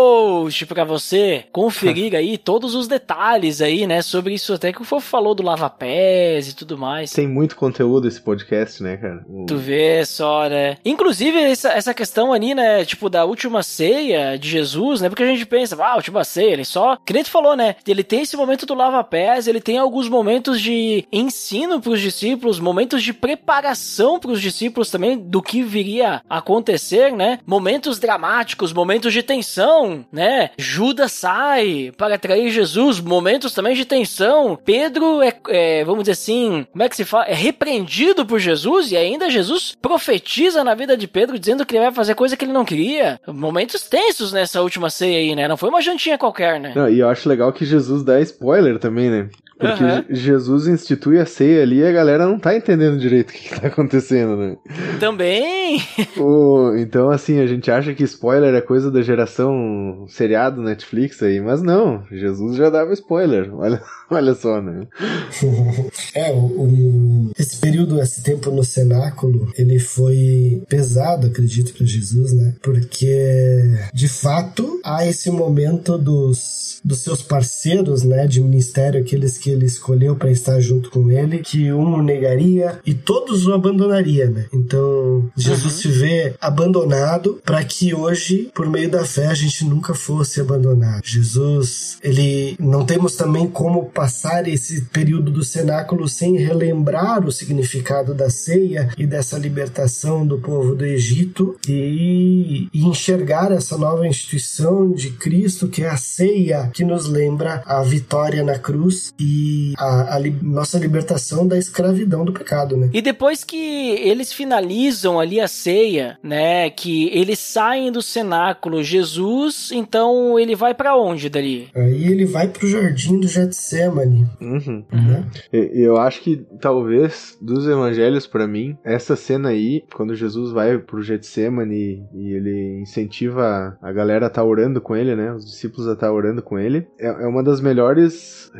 pra você conferir aí todos os detalhes aí, né, sobre isso até que o Fofo falou do lava-pés e tudo mais. Tem muito conteúdo esse podcast, né, cara? O- Tu vê só, né? Inclusive, essa, essa questão ali, né? Tipo, da última ceia de Jesus, né? Porque a gente pensa, ah, última ceia, ele só. Que nem tu falou, né? Ele tem esse momento do lava-pés, ele tem alguns momentos de ensino pros discípulos, momentos de preparação pros discípulos também do que viria a acontecer, né? Momentos dramáticos, momentos de tensão, né? Judas sai para atrair Jesus, momentos também de tensão. Pedro é, é, vamos dizer assim, como é que se fala? É repreendido por Jesus e ainda Jesus profetiza na vida de Pedro dizendo que ele vai fazer coisa que ele não queria. Momentos tensos nessa última ceia aí, né? Não foi uma jantinha qualquer, né? Não, e eu acho legal que Jesus dá spoiler também, né? Porque. Je- Jesus institui a ceia ali e a galera não tá entendendo direito o que, que tá acontecendo, né? Também. O- então, assim, a gente acha que spoiler é coisa da geração seriado Netflix aí, mas não, Jesus já dava spoiler, olha, olha só, né? É, o, o- esse período, esse tempo no cenáculo, ele foi pesado, acredito, para Jesus, né? Porque, de fato, há esse momento dos, dos seus parceiros, né, de ministério, aqueles que ele escolheu para estar junto com ele, que um o negaria e todos o abandonaria, né? Então, Jesus se vê abandonado para que hoje, por meio da fé, a gente nunca fosse abandonado. Jesus, ele não temos também como passar esse período do cenáculo sem relembrar o significado da ceia e dessa libertação do povo do Egito e, e enxergar essa nova instituição de Cristo que é a ceia que nos lembra a vitória na cruz e a, a li- nossa libertação da escravidão do pecado, né? E depois que eles finalizam ali a ceia, né, que eles saem do cenáculo, Jesus, então ele vai pra onde dali? Aí ele vai pro jardim do Getsemane, Uhum. né? E- Eu acho que talvez dos evangelhos pra mim, essa cena aí, quando Jesus vai pro Getsemane e ele incentiva a galera a estar orando com ele, né? Os discípulos a estar orando com ele, é, é uma das melhores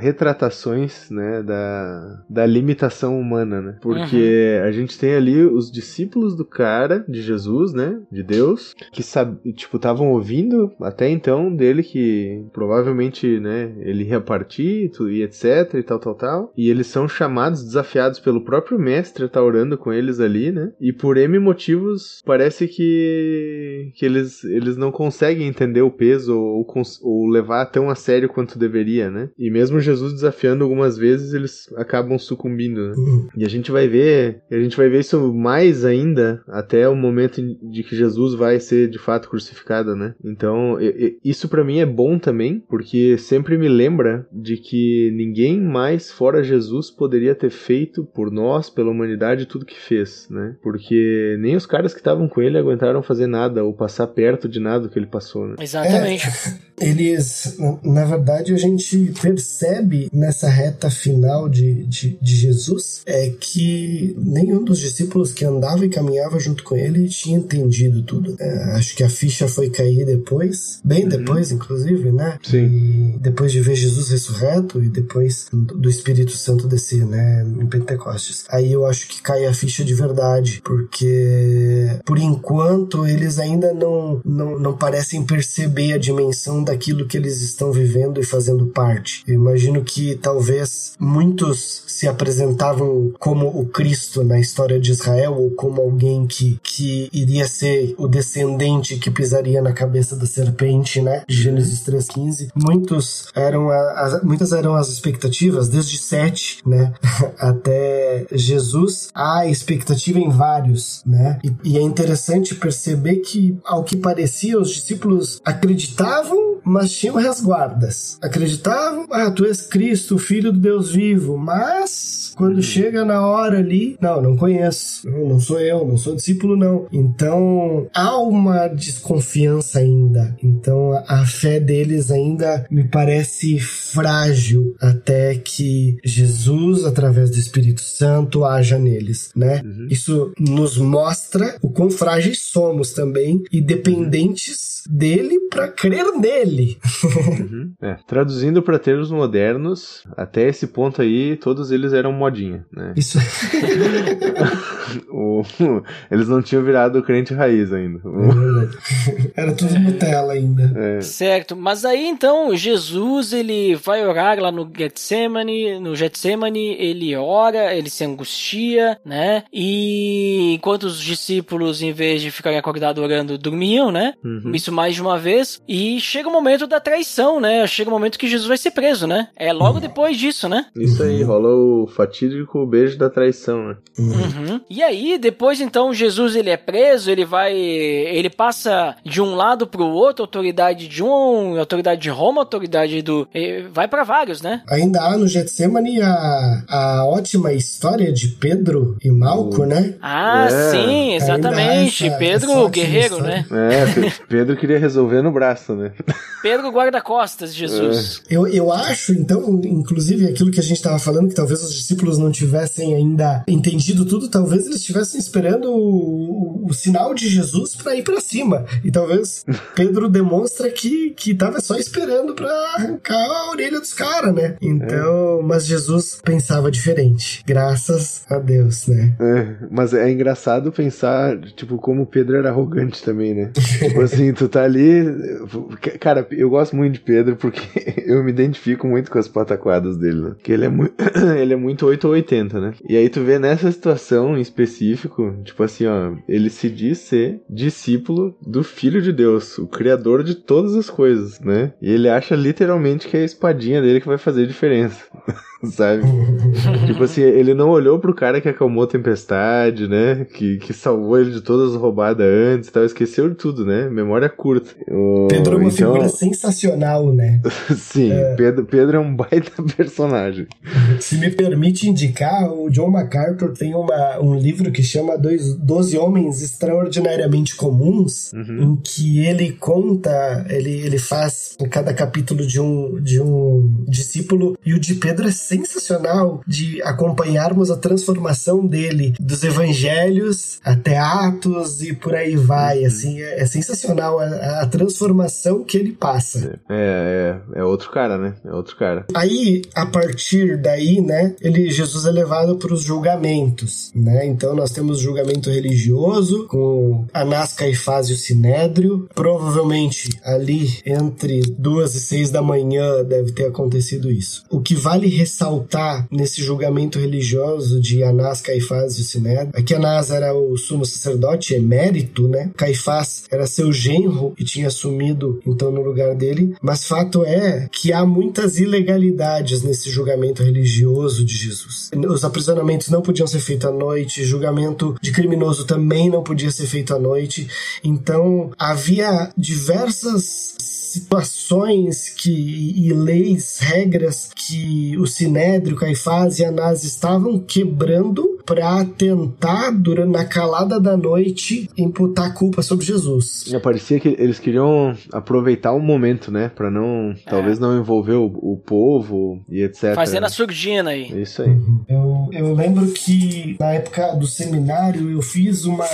né, da, da limitação humana, né? Porque a gente tem ali os discípulos do cara, de Jesus, né, de Deus, que sabe, tipo, estavam ouvindo até então dele que provavelmente, né, ele ia partir e etc e tal, tal, tal. E eles são chamados, desafiados pelo próprio mestre estar orando com eles ali, né? E por M motivos, parece que, que eles, eles não conseguem entender o peso ou, ou levar tão a sério quanto deveria, né? E mesmo Jesus desafiando algumas vezes, eles acabam sucumbindo, né? Uhum. E a gente vai ver, a gente vai ver isso mais ainda até o momento em- de que Jesus vai ser de fato crucificado, né? Então, isso pra mim é bom também, porque sempre me lembra de que ninguém mais fora Jesus poderia ter feito por nós, pela humanidade, tudo que fez, né? Porque nem os caras que estavam com ele aguentaram fazer nada ou passar perto de nada que ele passou, né? Exatamente. Eles, na- na verdade, a gente percebe nessa reta final de, de, de Jesus é que nenhum dos discípulos que andava e caminhava junto com ele tinha entendido tudo. É, acho que a ficha foi cair depois, bem depois, inclusive, né? Sim. E depois de ver Jesus ressurreto e depois do Espírito Santo descer, né? Em Pentecostes. Aí eu acho que cai a ficha de verdade, porque por enquanto eles ainda não, não, não parecem perceber a dimensão daquilo que eles estão vivendo e fazendo parte. Eu imagino que talvez muitos se apresentavam como o Cristo na história de Israel ou como alguém que, que iria ser o descendente que pisaria na cabeça da serpente, né? De Gênesis 3:15. Muitos eram as, muitas eram as expectativas desde Sete, né, até Jesus. Há expectativa em vários, né? E, e é interessante perceber que ao que parecia os discípulos acreditavam mas tinham resguardas. Acreditavam, ah, tu és Cristo, o Filho do Deus vivo, mas quando chega na hora ali, não, não conheço, não, não sou eu, não sou discípulo, não. Então há uma desconfiança ainda. Então a, fé deles ainda me parece frágil até que Jesus, através do Espírito Santo, haja neles, né? Isso nos mostra o quão frágeis somos também e dependentes dele para crer nele. É, traduzindo para termos modernos, até esse ponto aí, todos eles eram modinha, né? Isso O- eles não tinham virado crente raiz ainda. O- era tudo Nutella ainda. é, Certo, mas aí então Jesus ele vai orar lá no Getsemane, no Getsemane ele ora, ele se angustia, né? E enquanto os discípulos em vez de ficarem acordados orando dormiam, né? Uhum. Isso mais de uma vez e chega o momento da traição, né? Chega o momento que Jesus vai ser preso, né? É logo depois disso, né? Isso aí, rola o fatídico beijo da traição, né? Uhum. E aí, depois então, Jesus ele é preso, ele vai. Ele passa de um lado pro outro, autoridade de um, autoridade de Roma, autoridade do. Vai pra vários, né? Ainda há no Getsemane a, a ótima história de Pedro e Malco, né? Ah, É. sim, exatamente. Essa- Pedro essa Guerreiro, né? É, Pe- Pedro queria resolver no braço, né? Pedro guarda-costas, Jesus. Eu, eu acho, então, inclusive aquilo que a gente estava falando, que talvez os discípulos não tivessem ainda entendido tudo, talvez eles estivessem esperando o, o sinal de Jesus para ir para cima. E talvez Pedro demonstra que, que tava só esperando para arrancar a orelha dos caras, né? Então, mas Jesus pensava diferente. Graças a Deus, né? É, mas é engraçado pensar, tipo, como o Pedro era arrogante também, né? tipo assim, tu tá ali. Cara, eu gosto muito de Pedro porque eu me identifico muito com as pataquadas dele, né? Que ele é muito. ele é muito 8 ou 80, né? E aí tu vê nessa situação em específico, tipo assim, ó, ele se diz ser discípulo do Filho de Deus, o Criador de todas as coisas, né? E ele acha literalmente que é a espadinha dele que vai fazer diferença. Sabe? tipo assim, ele não olhou pro cara que acalmou a tempestade, né? Que, que salvou ele de todas as roubadas antes e tal. Esqueceu de tudo, né? Memória curta. O- Pedro é uma então, figura sensacional, né? Sim, Pedro, Pedro é um baita personagem. Se me permite indicar, o John MacArthur tem uma, um livro que chama Dois, Doze Homens Extraordinariamente Comuns, em que ele conta, ele, ele faz em cada capítulo de um, de um discípulo, e o de Pedro é sensacional de acompanharmos a transformação dele dos evangelhos até Atos e por aí vai. Assim, é, é sensacional a, a, transformação que ele passa. É, é, é outro cara, né? É outro cara. Aí, a partir daí, né, ele, Jesus é levado para os julgamentos, né? Então nós temos julgamento religioso com Anás, Caifás e o Sinédrio. Provavelmente ali entre duas e seis da manhã deve ter acontecido isso. O que vale ressaltar nesse julgamento religioso de Anás, Caifás e o Sinédrio é que Anás era o sumo sacerdote emérito, né? Caifás era seu genro e tinha assumido então no lugar dele. Mas fato é que há muitas ilegalidades nesse julgamento religioso de Jesus. Os aprisionamentos não podiam ser feitos à noite, julgamento de criminoso também não podia ser feito à noite. Então havia diversas situações que, e leis, regras que o Sinédrio, Caifás e Anás estavam quebrando para tentar, durante na calada da noite, imputar culpa sobre Jesus. Parecia que eles queriam aproveitar o momento, né? Para não, é. talvez não envolver o, o, povo e etc. Fazendo a surdina aí. Isso aí. Uhum. Eu, eu lembro que na época do seminário eu fiz uma,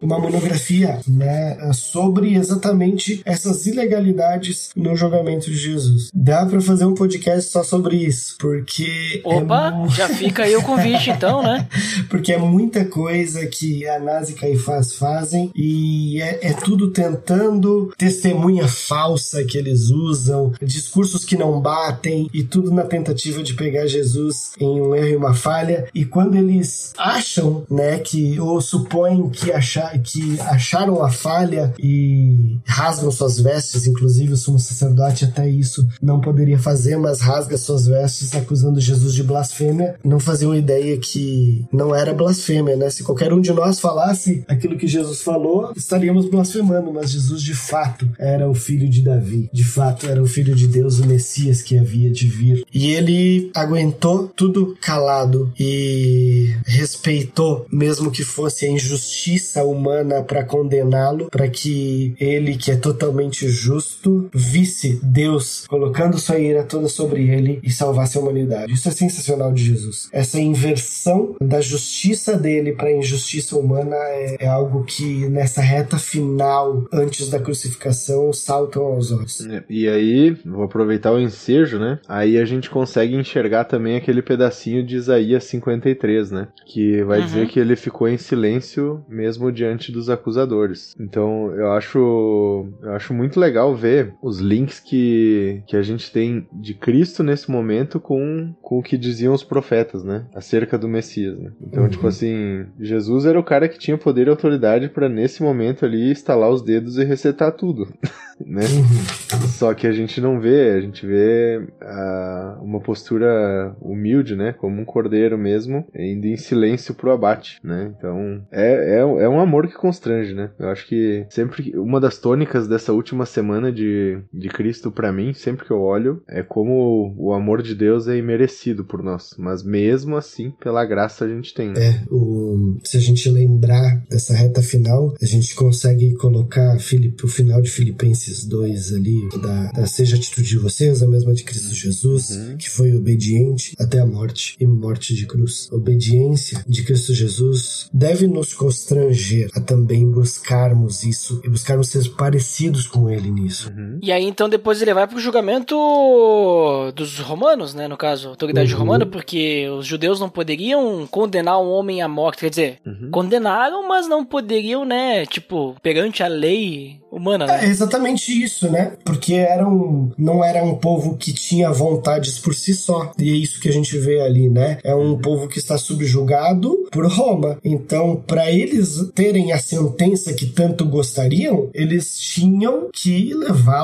uma monografia, né? Sobre exatamente essas ilegalidades no julgamento de Jesus. Dá para fazer um podcast só sobre isso, porque. É Opa, é... já fica aí o convite então, né? porque é muita coisa que Anás e Caifás fazem e é, é tudo tentando testemunha falsa que eles usam, discursos que não batem e tudo na tentativa de pegar Jesus em um erro e uma falha. E quando eles acham, né, que ou supõem que, achar, que acharam a falha e rasgam suas vestes, inclusive o sumo sacerdote até isso não poderia fazer, mas rasga suas vestes acusando Jesus de blasfêmia, não faziam ideia que não era blasfêmia, né? Se qualquer um de nós falasse aquilo que Jesus falou, estaríamos blasfemando, mas Jesus de fato era o filho de Davi, de fato era o filho de Deus, o Messias que havia de vir. E ele aguentou tudo calado e respeitou, mesmo que fosse a injustiça humana para condená-lo, para que ele, que é totalmente justo, visse Deus colocando sua ira toda sobre ele e salvasse a humanidade. Isso é sensacional de Jesus. Essa inversão da justiça dele para a injustiça humana é, é, algo que nessa reta final, antes da crucificação, saltam aos olhos. É, e aí, vou aproveitar o ensejo, né? Aí a gente consegue enxergar também aquele pedacinho de Isaías 53, né? Que vai uhum. dizer que ele ficou em silêncio mesmo diante dos acusadores. Então, eu acho, eu acho muito legal ver os links que, que a gente tem de Cristo nesse momento com, com o que diziam os profetas, né? Acerca do Messias, né? Então, uhum. tipo assim, Jesus era o cara que tinha poder e autoridade para nesse momento ali estalar os dedos e resetar tudo, né? Uhum. Só que a gente não vê, a gente vê uma postura humilde, né? Como um cordeiro mesmo, indo em silêncio pro abate, né? Então, é, é, é um amor que constrange, né? Eu acho que sempre uma das tônicas dessa última semana de, de Cristo para mim, sempre que eu olho, é como o amor de Deus é imerecido por nós. Mas mesmo assim, pela graça a gente tem. Né? É, o, se a gente lembrar dessa reta final, a gente consegue colocar Filipe, o final de Filipenses 2 ali, da, da seja a atitude de vocês, a mesma de Cristo Jesus, uhum. que foi obediente até a morte e morte de cruz. Obediência de Cristo Jesus deve nos constranger a também buscarmos isso e buscarmos ser parecidos com ele nisso. Uhum. E aí então depois ele vai pro julgamento dos romanos, né? No caso, autoridade uhum. romana, porque os judeus não poderiam condenar um homem à morte. Quer dizer, uhum. condenaram, mas não poderiam, né? Tipo, perante a lei humana, né? É exatamente isso, né? Porque eram, não era um povo que tinha vontades por si só. E é isso que a gente vê ali, né? É um povo que está subjugado por Roma. Então, para eles terem a sentença que tanto gostariam, eles tinham que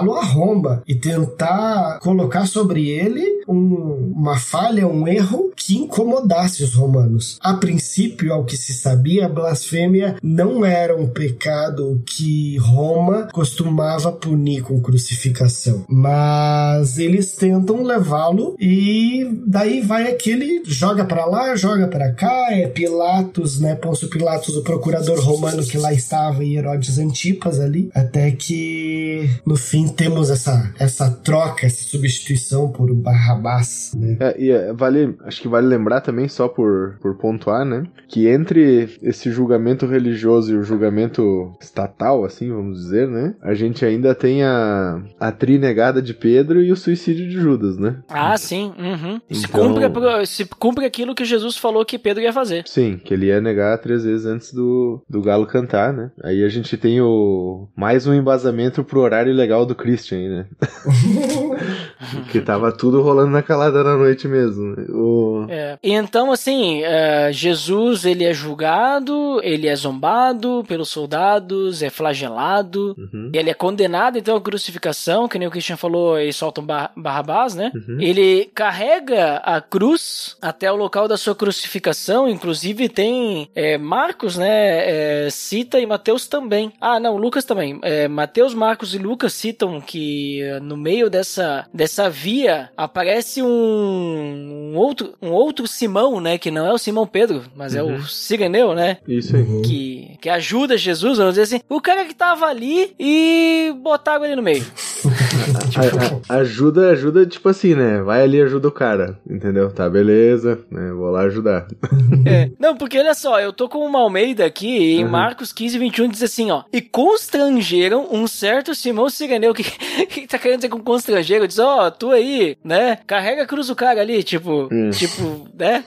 levá-lo Roma e tentar colocar sobre ele um, uma falha, um erro que incomodasse os romanos. A princípio, ao que se sabia, a blasfêmia não era um pecado que Roma costumava punir com crucificação, mas eles tentam levá-lo e daí vai aquele joga para lá, joga para cá, é Pilatos, né, Pôncio Pilatos, o procurador romano que lá estava e Herodes Antipas ali, até que no fim temos essa essa troca, essa substituição por Barrabás Barrabás, né? É, e é, vale, acho que vale lembrar também, só por, por pontuar, né? Que entre esse julgamento religioso e o julgamento estatal, assim, vamos dizer, né? A gente ainda tem a, a trinegada de Pedro e o suicídio de Judas, né? Ah, sim. Uhum. Se, Então- cumpre, pro- se cumpre aquilo que Jesus falou que Pedro ia fazer. Sim, que ele ia negar três vezes antes do, do galo cantar, né? Aí a gente tem o mais um embasamento pro horário legal do Christian, aí, né? que tava tudo rolando na calada da noite mesmo. né? O... É. Então, assim, é, Jesus, ele é julgado, ele é zombado pelos soldados, é flagelado, Uhum. ele é condenado, então, à crucificação, que nem o Christian falou, eles soltam Bar Barrabás, né? Uhum. Ele carrega a cruz até o local da sua crucificação, inclusive tem é, Marcos, né, é, cita e Mateus também. Ah, não, Lucas também. É, Mateus, Marcos e Lucas citam que eh, no meio dessa, dessa via aparece um, um outro, um outro Simão, né, que não é o Simão Pedro, mas é o Sireneu, né, Isso aí. que, que ajuda Jesus, vamos dizer assim, o cara que tava ali e botaram ele no meio. A- a- ajuda, ajuda, tipo assim, né? Vai ali e ajuda o cara, entendeu? Tá, beleza, né? Vou lá ajudar. É. Não, porque olha só, eu tô com uma Almeida aqui e em Uhum. Marcos 15, 21 diz assim, ó. E constrangeram um certo Simão Sireneu. O que, que tá querendo dizer com constrangeiro? Diz, ó, tu aí, né? Carrega a cruz do cara ali, tipo, Hum. tipo, né?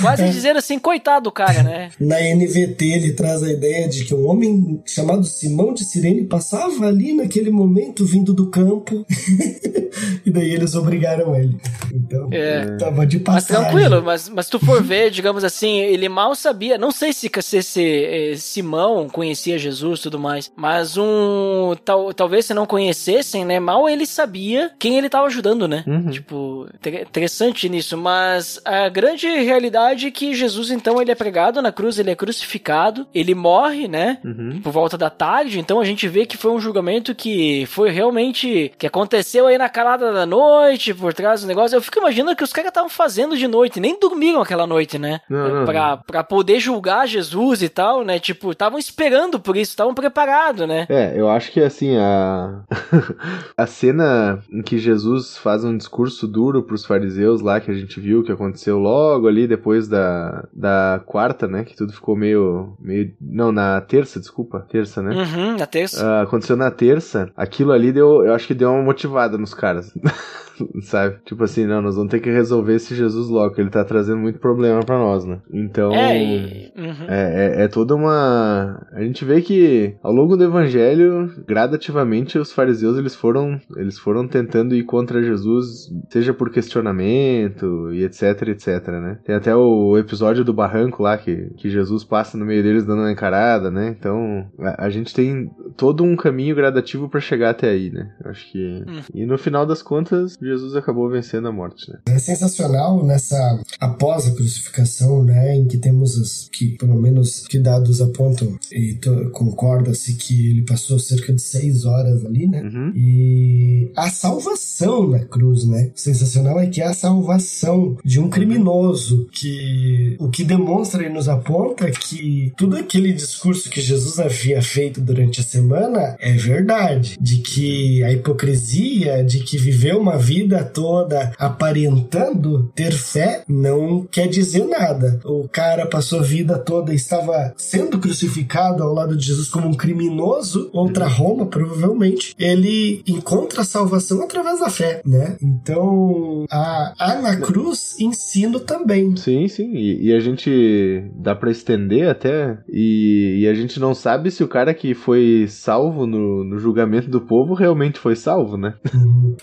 Quase dizendo assim, coitado do cara, né? Na NVT ele traz a ideia de que um homem chamado Simão de Sirene passava ali naquele momento vindo do campo e daí eles obrigaram ele. Então, É. tava de Mas passagem. tranquilo, mas, mas tu for ver, digamos assim, ele mal sabia, não sei se, se esse eh, Simão conhecia Jesus e tudo mais, mas um, tal, talvez se não conhecessem, né, mal ele sabia quem ele tava ajudando, né? Uhum. Tipo, inter- interessante nisso, mas a grande realidade que Jesus, então, ele é pregado na cruz, ele é crucificado, ele morre, né? Uhum. Por volta da tarde, então a gente vê que foi um julgamento que foi realmente. que aconteceu aí na calada da noite, por trás do negócio. Eu fico imaginando que os caras estavam fazendo de noite, nem dormiram aquela noite, né? Pra, pra poder julgar Jesus e tal, né? Tipo, estavam esperando por isso, estavam preparados, né? É, eu acho que assim, a a cena em que Jesus faz um discurso duro pros fariseus lá, que a gente viu que aconteceu logo ali depois da, da quarta, né, que tudo ficou meio, meio, não, na terça, desculpa, terça, né? Uhum, na terça. Ah, aconteceu na terça, aquilo ali deu, eu acho que deu uma motivada nos caras. Sabe? Tipo assim, não, nós vamos ter que resolver esse Jesus logo, ele tá trazendo muito problema pra nós, né? Então. É, e, uhum. É, é, é toda uma. A gente vê que ao longo do evangelho, gradativamente, os fariseus eles foram, eles foram tentando ir contra Jesus, seja por questionamento e etc, etc, né? Tem até o episódio do barranco lá que, que Jesus passa no meio deles dando uma encarada, né? Então a, a gente tem todo um caminho gradativo pra chegar até aí, né? Acho que. E no final das contas, Jesus acabou vencendo a morte, né? É sensacional nessa após a crucificação, né, em que temos as que pelo menos que dados apontam e concorda-se que ele passou cerca de seis horas ali, né? Uhum. E a salvação na cruz, né? Sensacional é que é a salvação de um criminoso que o que demonstra e nos aponta que tudo aquele discurso que Jesus havia feito durante a semana é verdade, de que a hipocrisia, de que viveu uma vida toda aparentando ter fé não quer dizer nada. O cara passou a vida toda e estava sendo crucificado ao lado de Jesus como um criminoso, outra Roma, provavelmente. Ele encontra a salvação através da fé, né? Então, a, a na cruz ensino também. Sim, sim. E, e a gente dá pra estender até. E, e a gente não sabe se o cara que foi salvo no, no julgamento do povo realmente foi salvo, né? Uhum.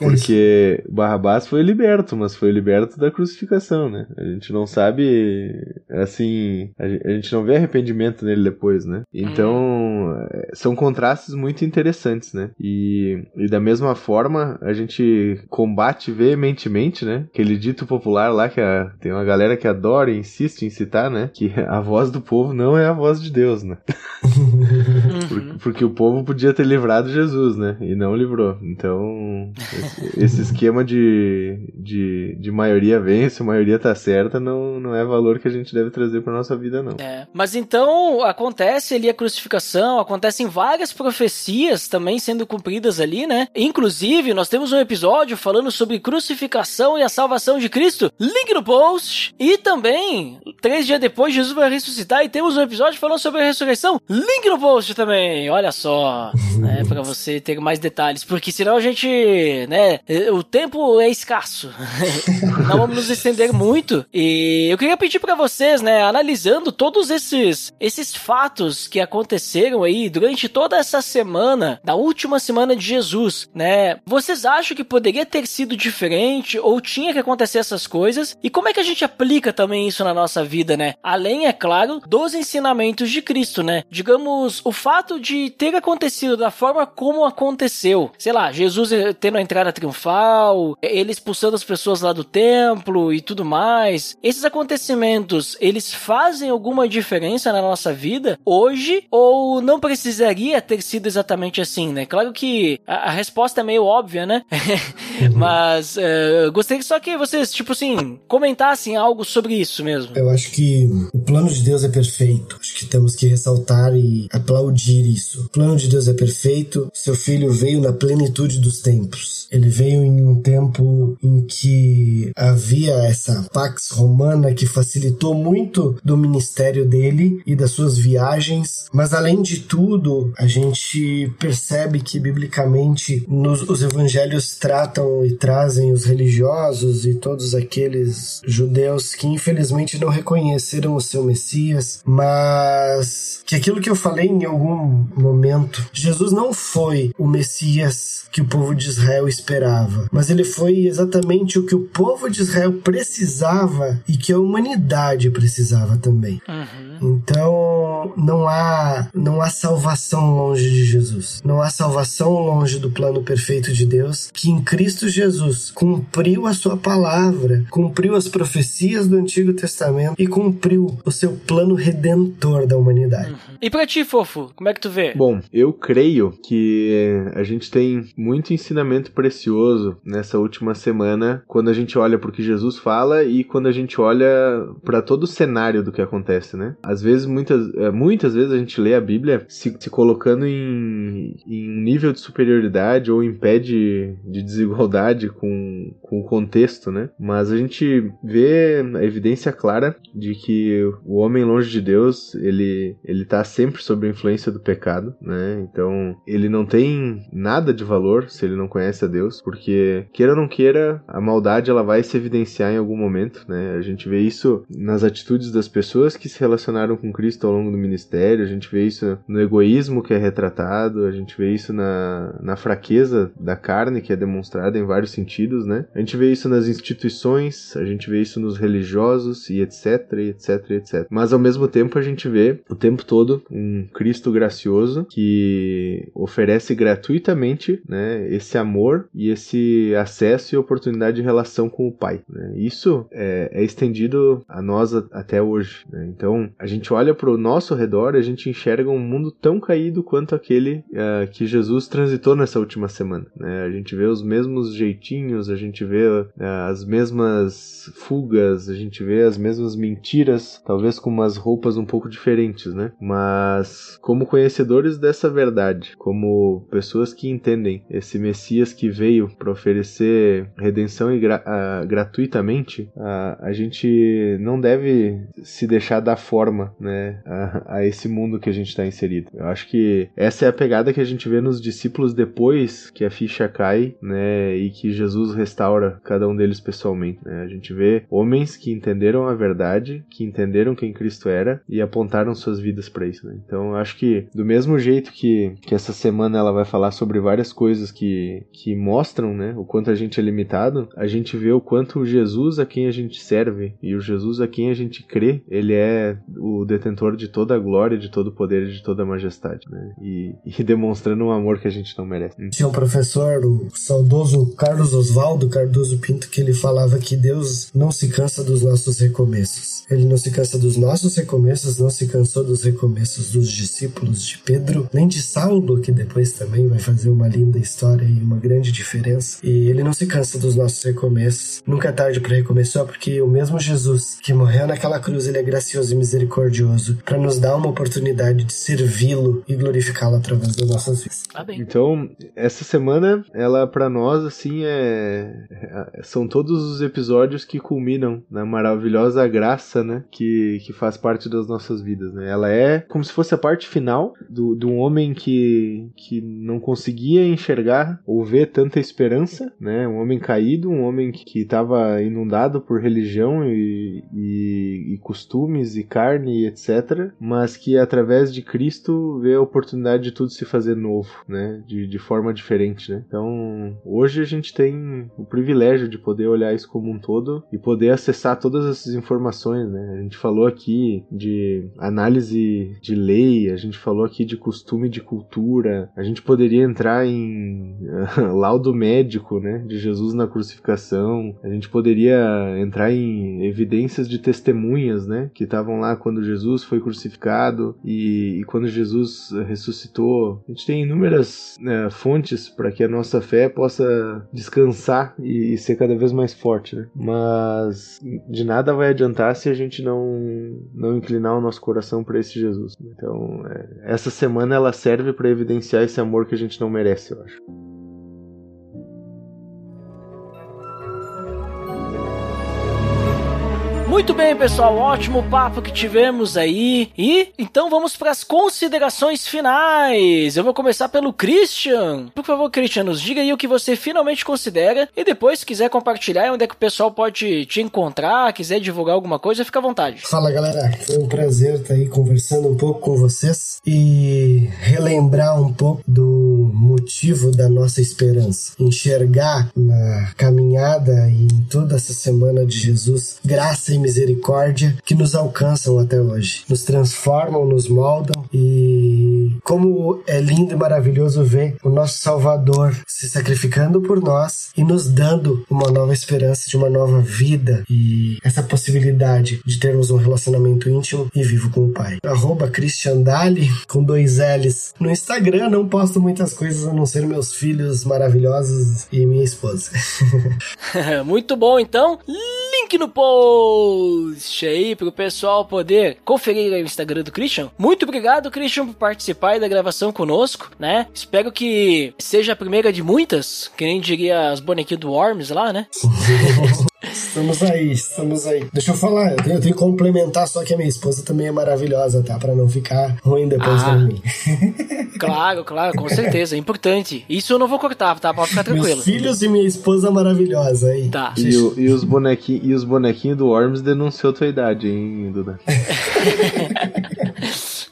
Barrabás foi liberto, mas foi liberto da crucificação, né? A gente não sabe, assim, a gente não vê arrependimento nele depois, né? Então, é, são contrastes muito interessantes, né? E, e da mesma forma, a gente combate veementemente, né? Aquele dito popular lá que a- tem uma galera que adora e insiste em citar, né? Que a voz do povo não é a voz de Deus, né? Por- porque o povo podia ter livrado Jesus, né? E não livrou. Então, esse, esse esquema de, de, de maioria vence, maioria tá certa, não, não é valor que a gente deve trazer pra nossa vida, não. É. Mas então acontece ali a crucificação, acontecem várias profecias também sendo cumpridas ali, né? Inclusive, nós temos um episódio falando sobre crucificação e a salvação de Cristo. Link no post. E também, três dias depois, Jesus vai ressuscitar e temos um episódio falando sobre a ressurreição. Link no post também. Olha só, né? Pra você ter mais detalhes. Porque senão a gente, né? O tempo é escasso. Não vamos nos estender muito. E eu queria pedir para vocês, né? Analisando todos esses, esses fatos que aconteceram aí durante toda essa semana, da última semana de Jesus, né? Vocês acham que poderia ter sido diferente ou tinha que acontecer essas coisas? E como é que a gente aplica também isso na nossa vida, né? Além, é claro, dos ensinamentos de Cristo, né? Digamos, o fato de ter acontecido da forma como aconteceu. Sei lá, Jesus tendo a entrada triunfal, ele expulsando as pessoas lá do templo e tudo mais. Esses acontecimentos, eles fazem alguma diferença na nossa vida hoje ou não precisaria ter sido exatamente assim, né? Claro que a, a resposta é meio óbvia, né? Mas uh, gostaria só que vocês, tipo assim, comentassem algo sobre isso mesmo. Eu acho que o plano de Deus é perfeito. Acho que temos que ressaltar e aplaudir isso. O plano de Deus é perfeito. Seu filho veio na plenitude dos tempos. Ele veio em um tempo em que havia essa pax romana que facilitou muito do ministério dele e das suas viagens. Mas além de tudo, a gente percebe que biblicamente nos, os evangelhos tratam e trazem os religiosos e todos aqueles judeus que infelizmente não reconheceram o seu Messias, mas que aquilo que eu falei em algum momento, Jesus não foi o Messias que o povo de Israel esperava, mas ele foi exatamente o que o povo de Israel precisava e que a humanidade precisava também. Uhum. Então, não há não há salvação longe de Jesus. Não há salvação longe do plano perfeito de Deus, que em Cristo Jesus cumpriu a sua palavra, cumpriu as profecias do Antigo Testamento e cumpriu o seu plano redentor da humanidade. Uhum. E pra ti, fofo, como é que tu vê? Bom, eu creio que a gente tem muito ensinamento precioso nessa última semana quando a gente olha pro que Jesus fala e quando a gente olha para todo o cenário do que acontece, né? Às vezes, muitas, é, muitas vezes a gente lê a Bíblia se, se colocando em, em nível de superioridade ou em pé de, de desigualdade com, com o contexto, né? Mas a gente vê a evidência clara de que o homem longe de Deus, ele, ele tá sempre sob a influência do pecado, né? Então, ele não tem nada de valor se ele não conhece a Deus, porque queira ou não queira, a maldade ela vai se evidenciar em algum momento, né? A gente vê isso nas atitudes das pessoas que se relacionaram com Cristo ao longo do ministério, a gente vê isso no egoísmo que é retratado, a gente vê isso na, na fraqueza da carne que é demonstrada em vários sentidos, né? A gente vê isso nas instituições, a gente vê isso nos religiosos e etc, etc, etc. Mas ao mesmo tempo a gente vê o tempo todo um Cristo gracioso que oferece gratuitamente, né, esse amor e esse acesso e oportunidade de relação com o Pai. Né? Isso é, é, estendido a nós até hoje. Né? Então a gente olha para o nosso redor e a gente enxerga um mundo tão caído quanto aquele uh, que Jesus transitou nessa última semana. Né? A gente vê os mesmos jeitinhos, a gente vê uh, as mesmas fugas, a gente vê as mesmas mentiras, talvez com umas roupas um pouco diferentes, né? Mas como conhecedores dessa verdade, como pessoas que entendem esse Messias que veio para oferecer redenção gra uh, gratuitamente, a gente não deve se deixar dar forma, né, a, a esse mundo que a gente está inserido. Eu acho que essa é a pegada que a gente vê nos discípulos depois que a ficha cai, né, e que Jesus restaura cada um deles pessoalmente. Né? A gente vê homens que entenderam a verdade, que entenderam quem Cristo era e apontaram suas vidas para isso. Né? Então, eu acho que do mesmo jeito que, que essa semana ela vai falar sobre várias coisas que, que mostram, né, o quanto a gente é limitado, a gente vê o quanto o Jesus a quem a gente serve e o Jesus a quem a gente crê, ele é o detentor de toda a glória, de todo o poder e de toda a majestade, né? E, e demonstrando um amor que a gente não merece. Tinha um professor, o saudoso Carlos Oswaldo Cardoso Pinto, que ele falava que Deus não se cansa dos nossos recomeços. Ele não se cansa dos nossos recomeços, não se cansou dos recomeços dos discípulos de Pedro nem de Saulo, que depois também vai fazer uma linda história e uma grande diferença. E ele não se cansa dos nossos recomeços. Nunca é tarde para recomeçar, porque o mesmo Jesus que morreu naquela cruz, ele é gracioso e misericordioso para nos dar uma oportunidade de servi-lo e glorificá-lo através das nossas vidas. Tá. Então, essa semana, ela para nós, assim, é... é- São todos os episódios que culminam na maravilhosa graça, né? Que, que faz parte das nossas vidas, né? Ela é como se fosse a parte final do, de um homem que, que não conseguia enxergar ou ver tanta esperança, né? Um homem caído, um homem que estava inundado por religião e, e, e costumes e carne e etc. Mas que através de Cristo vê a oportunidade de tudo se fazer novo, né? De, de forma diferente, né? Então, hoje a gente tem o privilégio de poder olhar isso como um todo e poder acessar todas essas informações, né? A gente falou aqui de análise de lei, a gente falou aqui de costume de cultura, a gente poderia entrar em laudo médico, né? De Jesus na crucificação, a gente poderia entrar em evidências de testemunhas, né? Que estavam lá quando Jesus foi crucificado e, e quando Jesus ressuscitou. A gente tem inúmeras né, fontes para que a nossa fé possa descansar e, e ser cada vez mais forte, né? Mas de nada vai adiantar se a gente não, não inclinar o nosso coração para esse Jesus. Então, é, essa semana ela serve para evidenciar esse amor que a gente não merece, eu acho. Muito bem, pessoal, ótimo papo que tivemos aí. E então vamos para as considerações finais. Eu vou começar pelo Christian. Por favor, Christian, nos diga aí o que você finalmente considera e depois, se quiser compartilhar onde é que o pessoal pode te encontrar, quiser divulgar alguma coisa, fica à vontade. Fala galera, foi um prazer estar aí conversando um pouco com vocês e relembrar um pouco do motivo da nossa esperança. Enxergar na caminhada e em toda essa semana de Jesus graça e misericórdia que nos alcançam até hoje. Nos transformam, nos moldam e como é lindo e maravilhoso ver o nosso Salvador se sacrificando por nós e nos dando uma nova esperança de uma nova vida e essa possibilidade de termos um relacionamento íntimo e vivo com o Pai. Arroba Christian Dali, com dois L's. No Instagram não posto muitas coisas a não ser meus filhos maravilhosos e minha esposa. Muito bom, então. Link no post aí pro pessoal poder conferir o Instagram do Christian. Muito obrigado, Christian, por participar da gravação conosco, né? Espero que seja a primeira de muitas, que nem diria as bonequinhas do Worms lá, né? Estamos aí, estamos aí. Deixa eu falar, eu tenho, eu tenho que complementar, só que a minha esposa também é maravilhosa, tá? Pra não ficar ruim depois Ah. pra mim. Claro, claro, com certeza, é importante. Isso eu não vou cortar, tá? Pode ficar tranquilo. Meus filhos e minha esposa maravilhosa aí. Tá. E, o- e os bonequinhos e os bonequinhos do Worms denunciou tua idade, hein, Duda?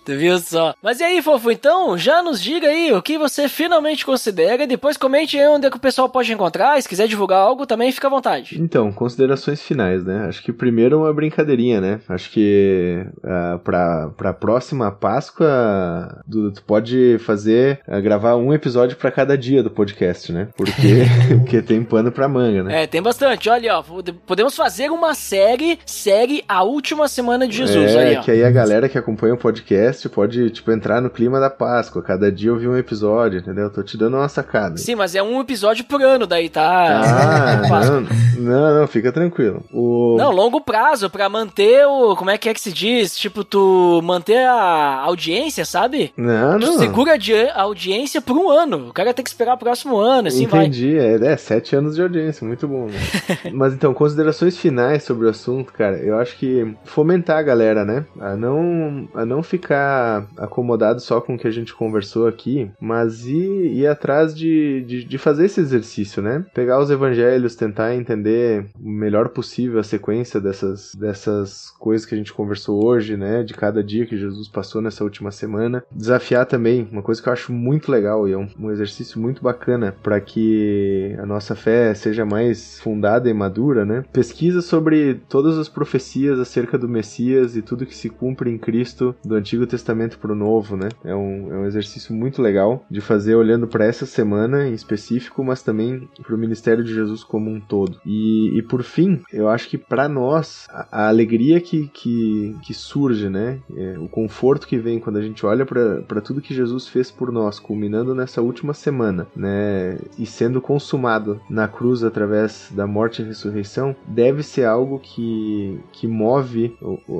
Tu viu só? Mas e aí, fofo, então, já nos diga aí o que você finalmente considera e depois comente aí onde é que o pessoal pode encontrar. Se quiser divulgar algo também, fica à vontade. Então, considerações finais, né? Acho que primeiro é uma brincadeirinha, né? Acho que ah, pra, pra próxima Páscoa, Duda, tu pode fazer, ah, gravar um episódio pra cada dia do podcast, né? Porque, porque tem pano pra manga, né? É, tem bastante. Olha, ó, pode- podemos fazer uma série, série A Última Semana de Jesus. é, aí, ó. que aí a galera que acompanha o podcast pode, tipo, entrar no clima da Páscoa. Cada dia ouvir um episódio, entendeu? Tô te dando uma sacada. Sim, mas é um episódio por ano daí, tá? Ah, Páscoa. não, não, não, fica tranquilo. O... Não, longo prazo, pra manter o. Como é que é que se diz? Tipo, tu manter a audiência, sabe? Não, Tu não. segura a audi- a audiência por um ano. O cara tem que esperar o próximo ano, assim vai. Entendi, é, é, sete anos de audiência, muito bom. né? Mas então, considerações finais sobre o assunto, cara, eu acho que fomentar a galera, né? A não, a não ficar acomodado só com o que a gente conversou aqui, mas ir, ir atrás de, de, de fazer esse exercício, né? Pegar os evangelhos, tentar entender o melhor possível a sequência dessas, dessas coisas que a gente conversou hoje, né? De cada dia que Jesus passou nessa última semana. Desafiar também, uma coisa que eu acho muito legal e é um, um exercício muito bacana para que a nossa fé seja mais fundada e madura, né? Pesquisa sobre todas as profecias acerca do Messias e tudo que se cumpre em Cristo do Antigo Testamento pro Novo, né? É um, é um exercício muito legal de fazer olhando para essa semana em específico, mas também pro ministério de Jesus como um todo. E, e por fim, eu acho que para nós, a, a, alegria que, que, que surge, né? É, o conforto que vem quando a gente olha para tudo que Jesus fez por nós, culminando nessa última semana, né? E sendo consumado na cruz através da morte e ressurreição, deve ser algo que, que move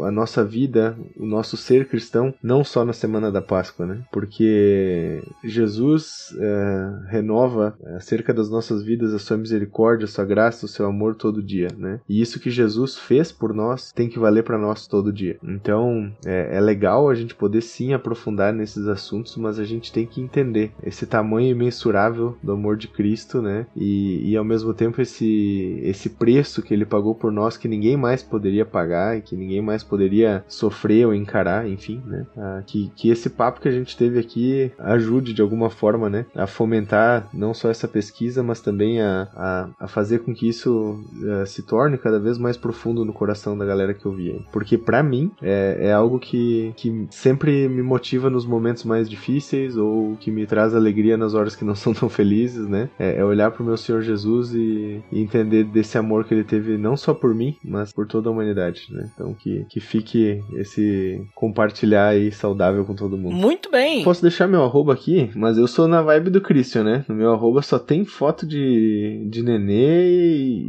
a nossa vida, o nosso ser cristão, não só na semana da Páscoa, né? Porque Jesus é, renova acerca das nossas vidas a sua misericórdia, a sua graça, o seu amor todo dia, né? E isso que Jesus fez por nós tem que valer para nós todo dia. Então é, é legal a gente poder sim aprofundar nesses assuntos, mas a gente tem que entender esse tamanho imensurável do amor de Cristo, né? E, e ao mesmo tempo esse, esse preço que ele pagou por nós que ninguém mais poderia pagar e que ninguém mais poderia sofrer ou encarar, enfim, né? Ah, que, que esse papo que a gente teve aqui ajude de alguma forma, né? A fomentar não só essa pesquisa, mas também a, a, a fazer com que isso uh, se torne cada vez mais profundo no coração da galera que ouvia. Porque para mim é, é algo que, que sempre me motiva nos momentos mais difíceis ou que me traz alegria nas horas que não são tão felizes, né? É, é olhar pro meu Senhor Jesus e, e, entender desse amor que ele teve não só por mim, mas por toda a humanidade, né? Então que, que fique esse compartilhar aí saudável com todo mundo. Muito bem! Posso deixar meu arroba aqui, mas eu sou na vibe do Christian, né? No meu arroba só tem foto de, de nenê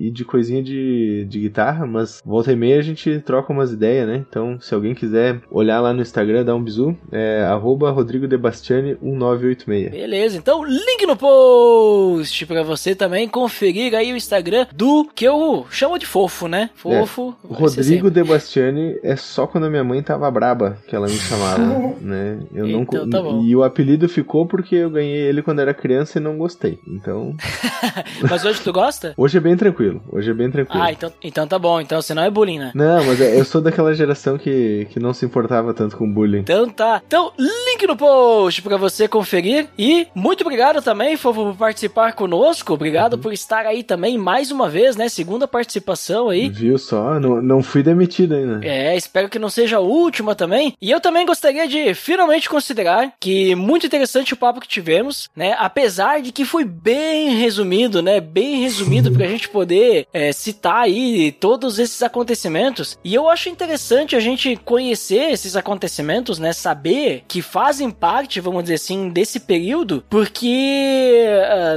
e de coisinha de, de guitarra, mas volta e meia a gente troca umas ideias, né? Então, se alguém quiser olhar lá no Instagram, dar um bisu, é arroba Rodrigo Debastiani 1986. Beleza, então link no post pra você também conferir aí o Instagram do que eu chamo de fofo, né? Fofo. É, Rodrigo Debastiani é só quando a minha mãe tava braba que ela me chamava, né? Eu então, não tá E o apelido ficou porque eu ganhei ele quando era criança e não gostei. Então. Mas hoje tu gosta? Hoje é bem tranquilo. Hoje é bem tranquilo. Ah, então, então tá bom. Então você não é bullying, né? Não, mas é, eu sou daquela geração que, que não se importava tanto com bullying. Então tá. Então, link no post pra você conferir. E muito obrigado também, Fofo, por participar conosco. Obrigado uhum. por estar aí também mais uma vez, né? Segunda participação aí. Viu só? Não, não fui demitido ainda. É, espero que não seja a última também. E eu também gostaria de finalmente considerar que muito interessante o papo que tivemos, né? Apesar de que foi bem resumido, né? Bem resumido pra gente poder é, citar aí todos esses acontecimentos. E eu acho interessante a gente conhecer esses acontecimentos, né? Saber que fazem parte, vamos dizer assim, desse período, porque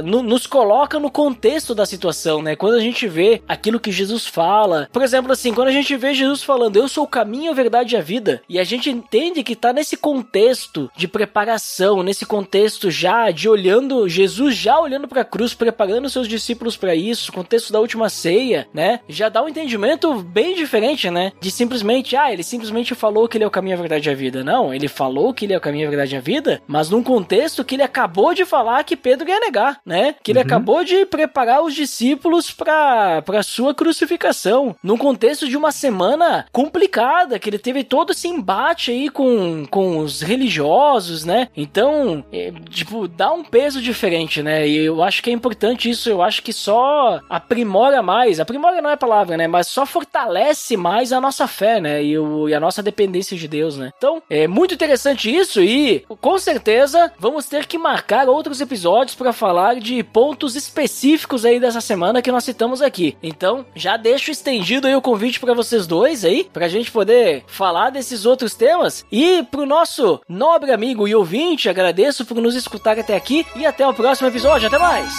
uh, no, nos coloca no contexto da situação, né? Quando a gente vê aquilo que Jesus fala, por exemplo, assim, quando a gente vê Jesus falando, eu sou o caminho, a verdade e a vida, e a gente entende que tá nesse contexto de preparação, nesse contexto já de olhando, Jesus já olhando para a cruz, preparando seus discípulos para isso, contexto da última ceia, né? Já dá um entendimento bem diferente, né? De simplesmente, ah, ele simplesmente falou que ele é o caminho, a verdade e a vida. Não, ele falou que ele é o caminho, a verdade e a vida, mas num contexto que ele acabou de falar que Pedro ia negar, né? Que ele uhum. acabou de preparar os discípulos para para sua crucificação, num contexto de uma semana complicada, que ele teve todo esse embate aí com, com os religiosos, né? Então, é, tipo, dá um peso diferente, né? E eu acho que é importante isso, eu acho que só aprimora mais, aprimora não é a palavra, né? Mas só fortalece mais a nossa fé, né? E, o, e a nossa dependência de Deus, né? Então, é muito interessante isso e com certeza vamos ter que marcar outros episódios para falar de pontos específicos aí dessa semana que nós citamos aqui. Então, já deixo estendido aí o convite para vocês dois aí, pra gente poder falar desses outros temas. E pro nosso nobre amigo e ouvinte, agradeço por nos escutar até aqui e até o próximo episódio. Até mais!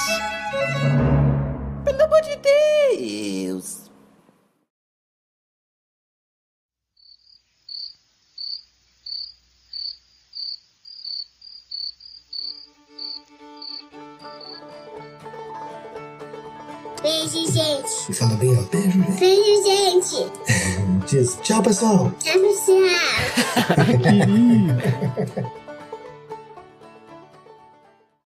Pelo amor de Deus! Beijo, gente. E fala bem, ó. Beijo, gente. Beijo, gente. Diz tchau, pessoal. Tchau, pessoal. Querido.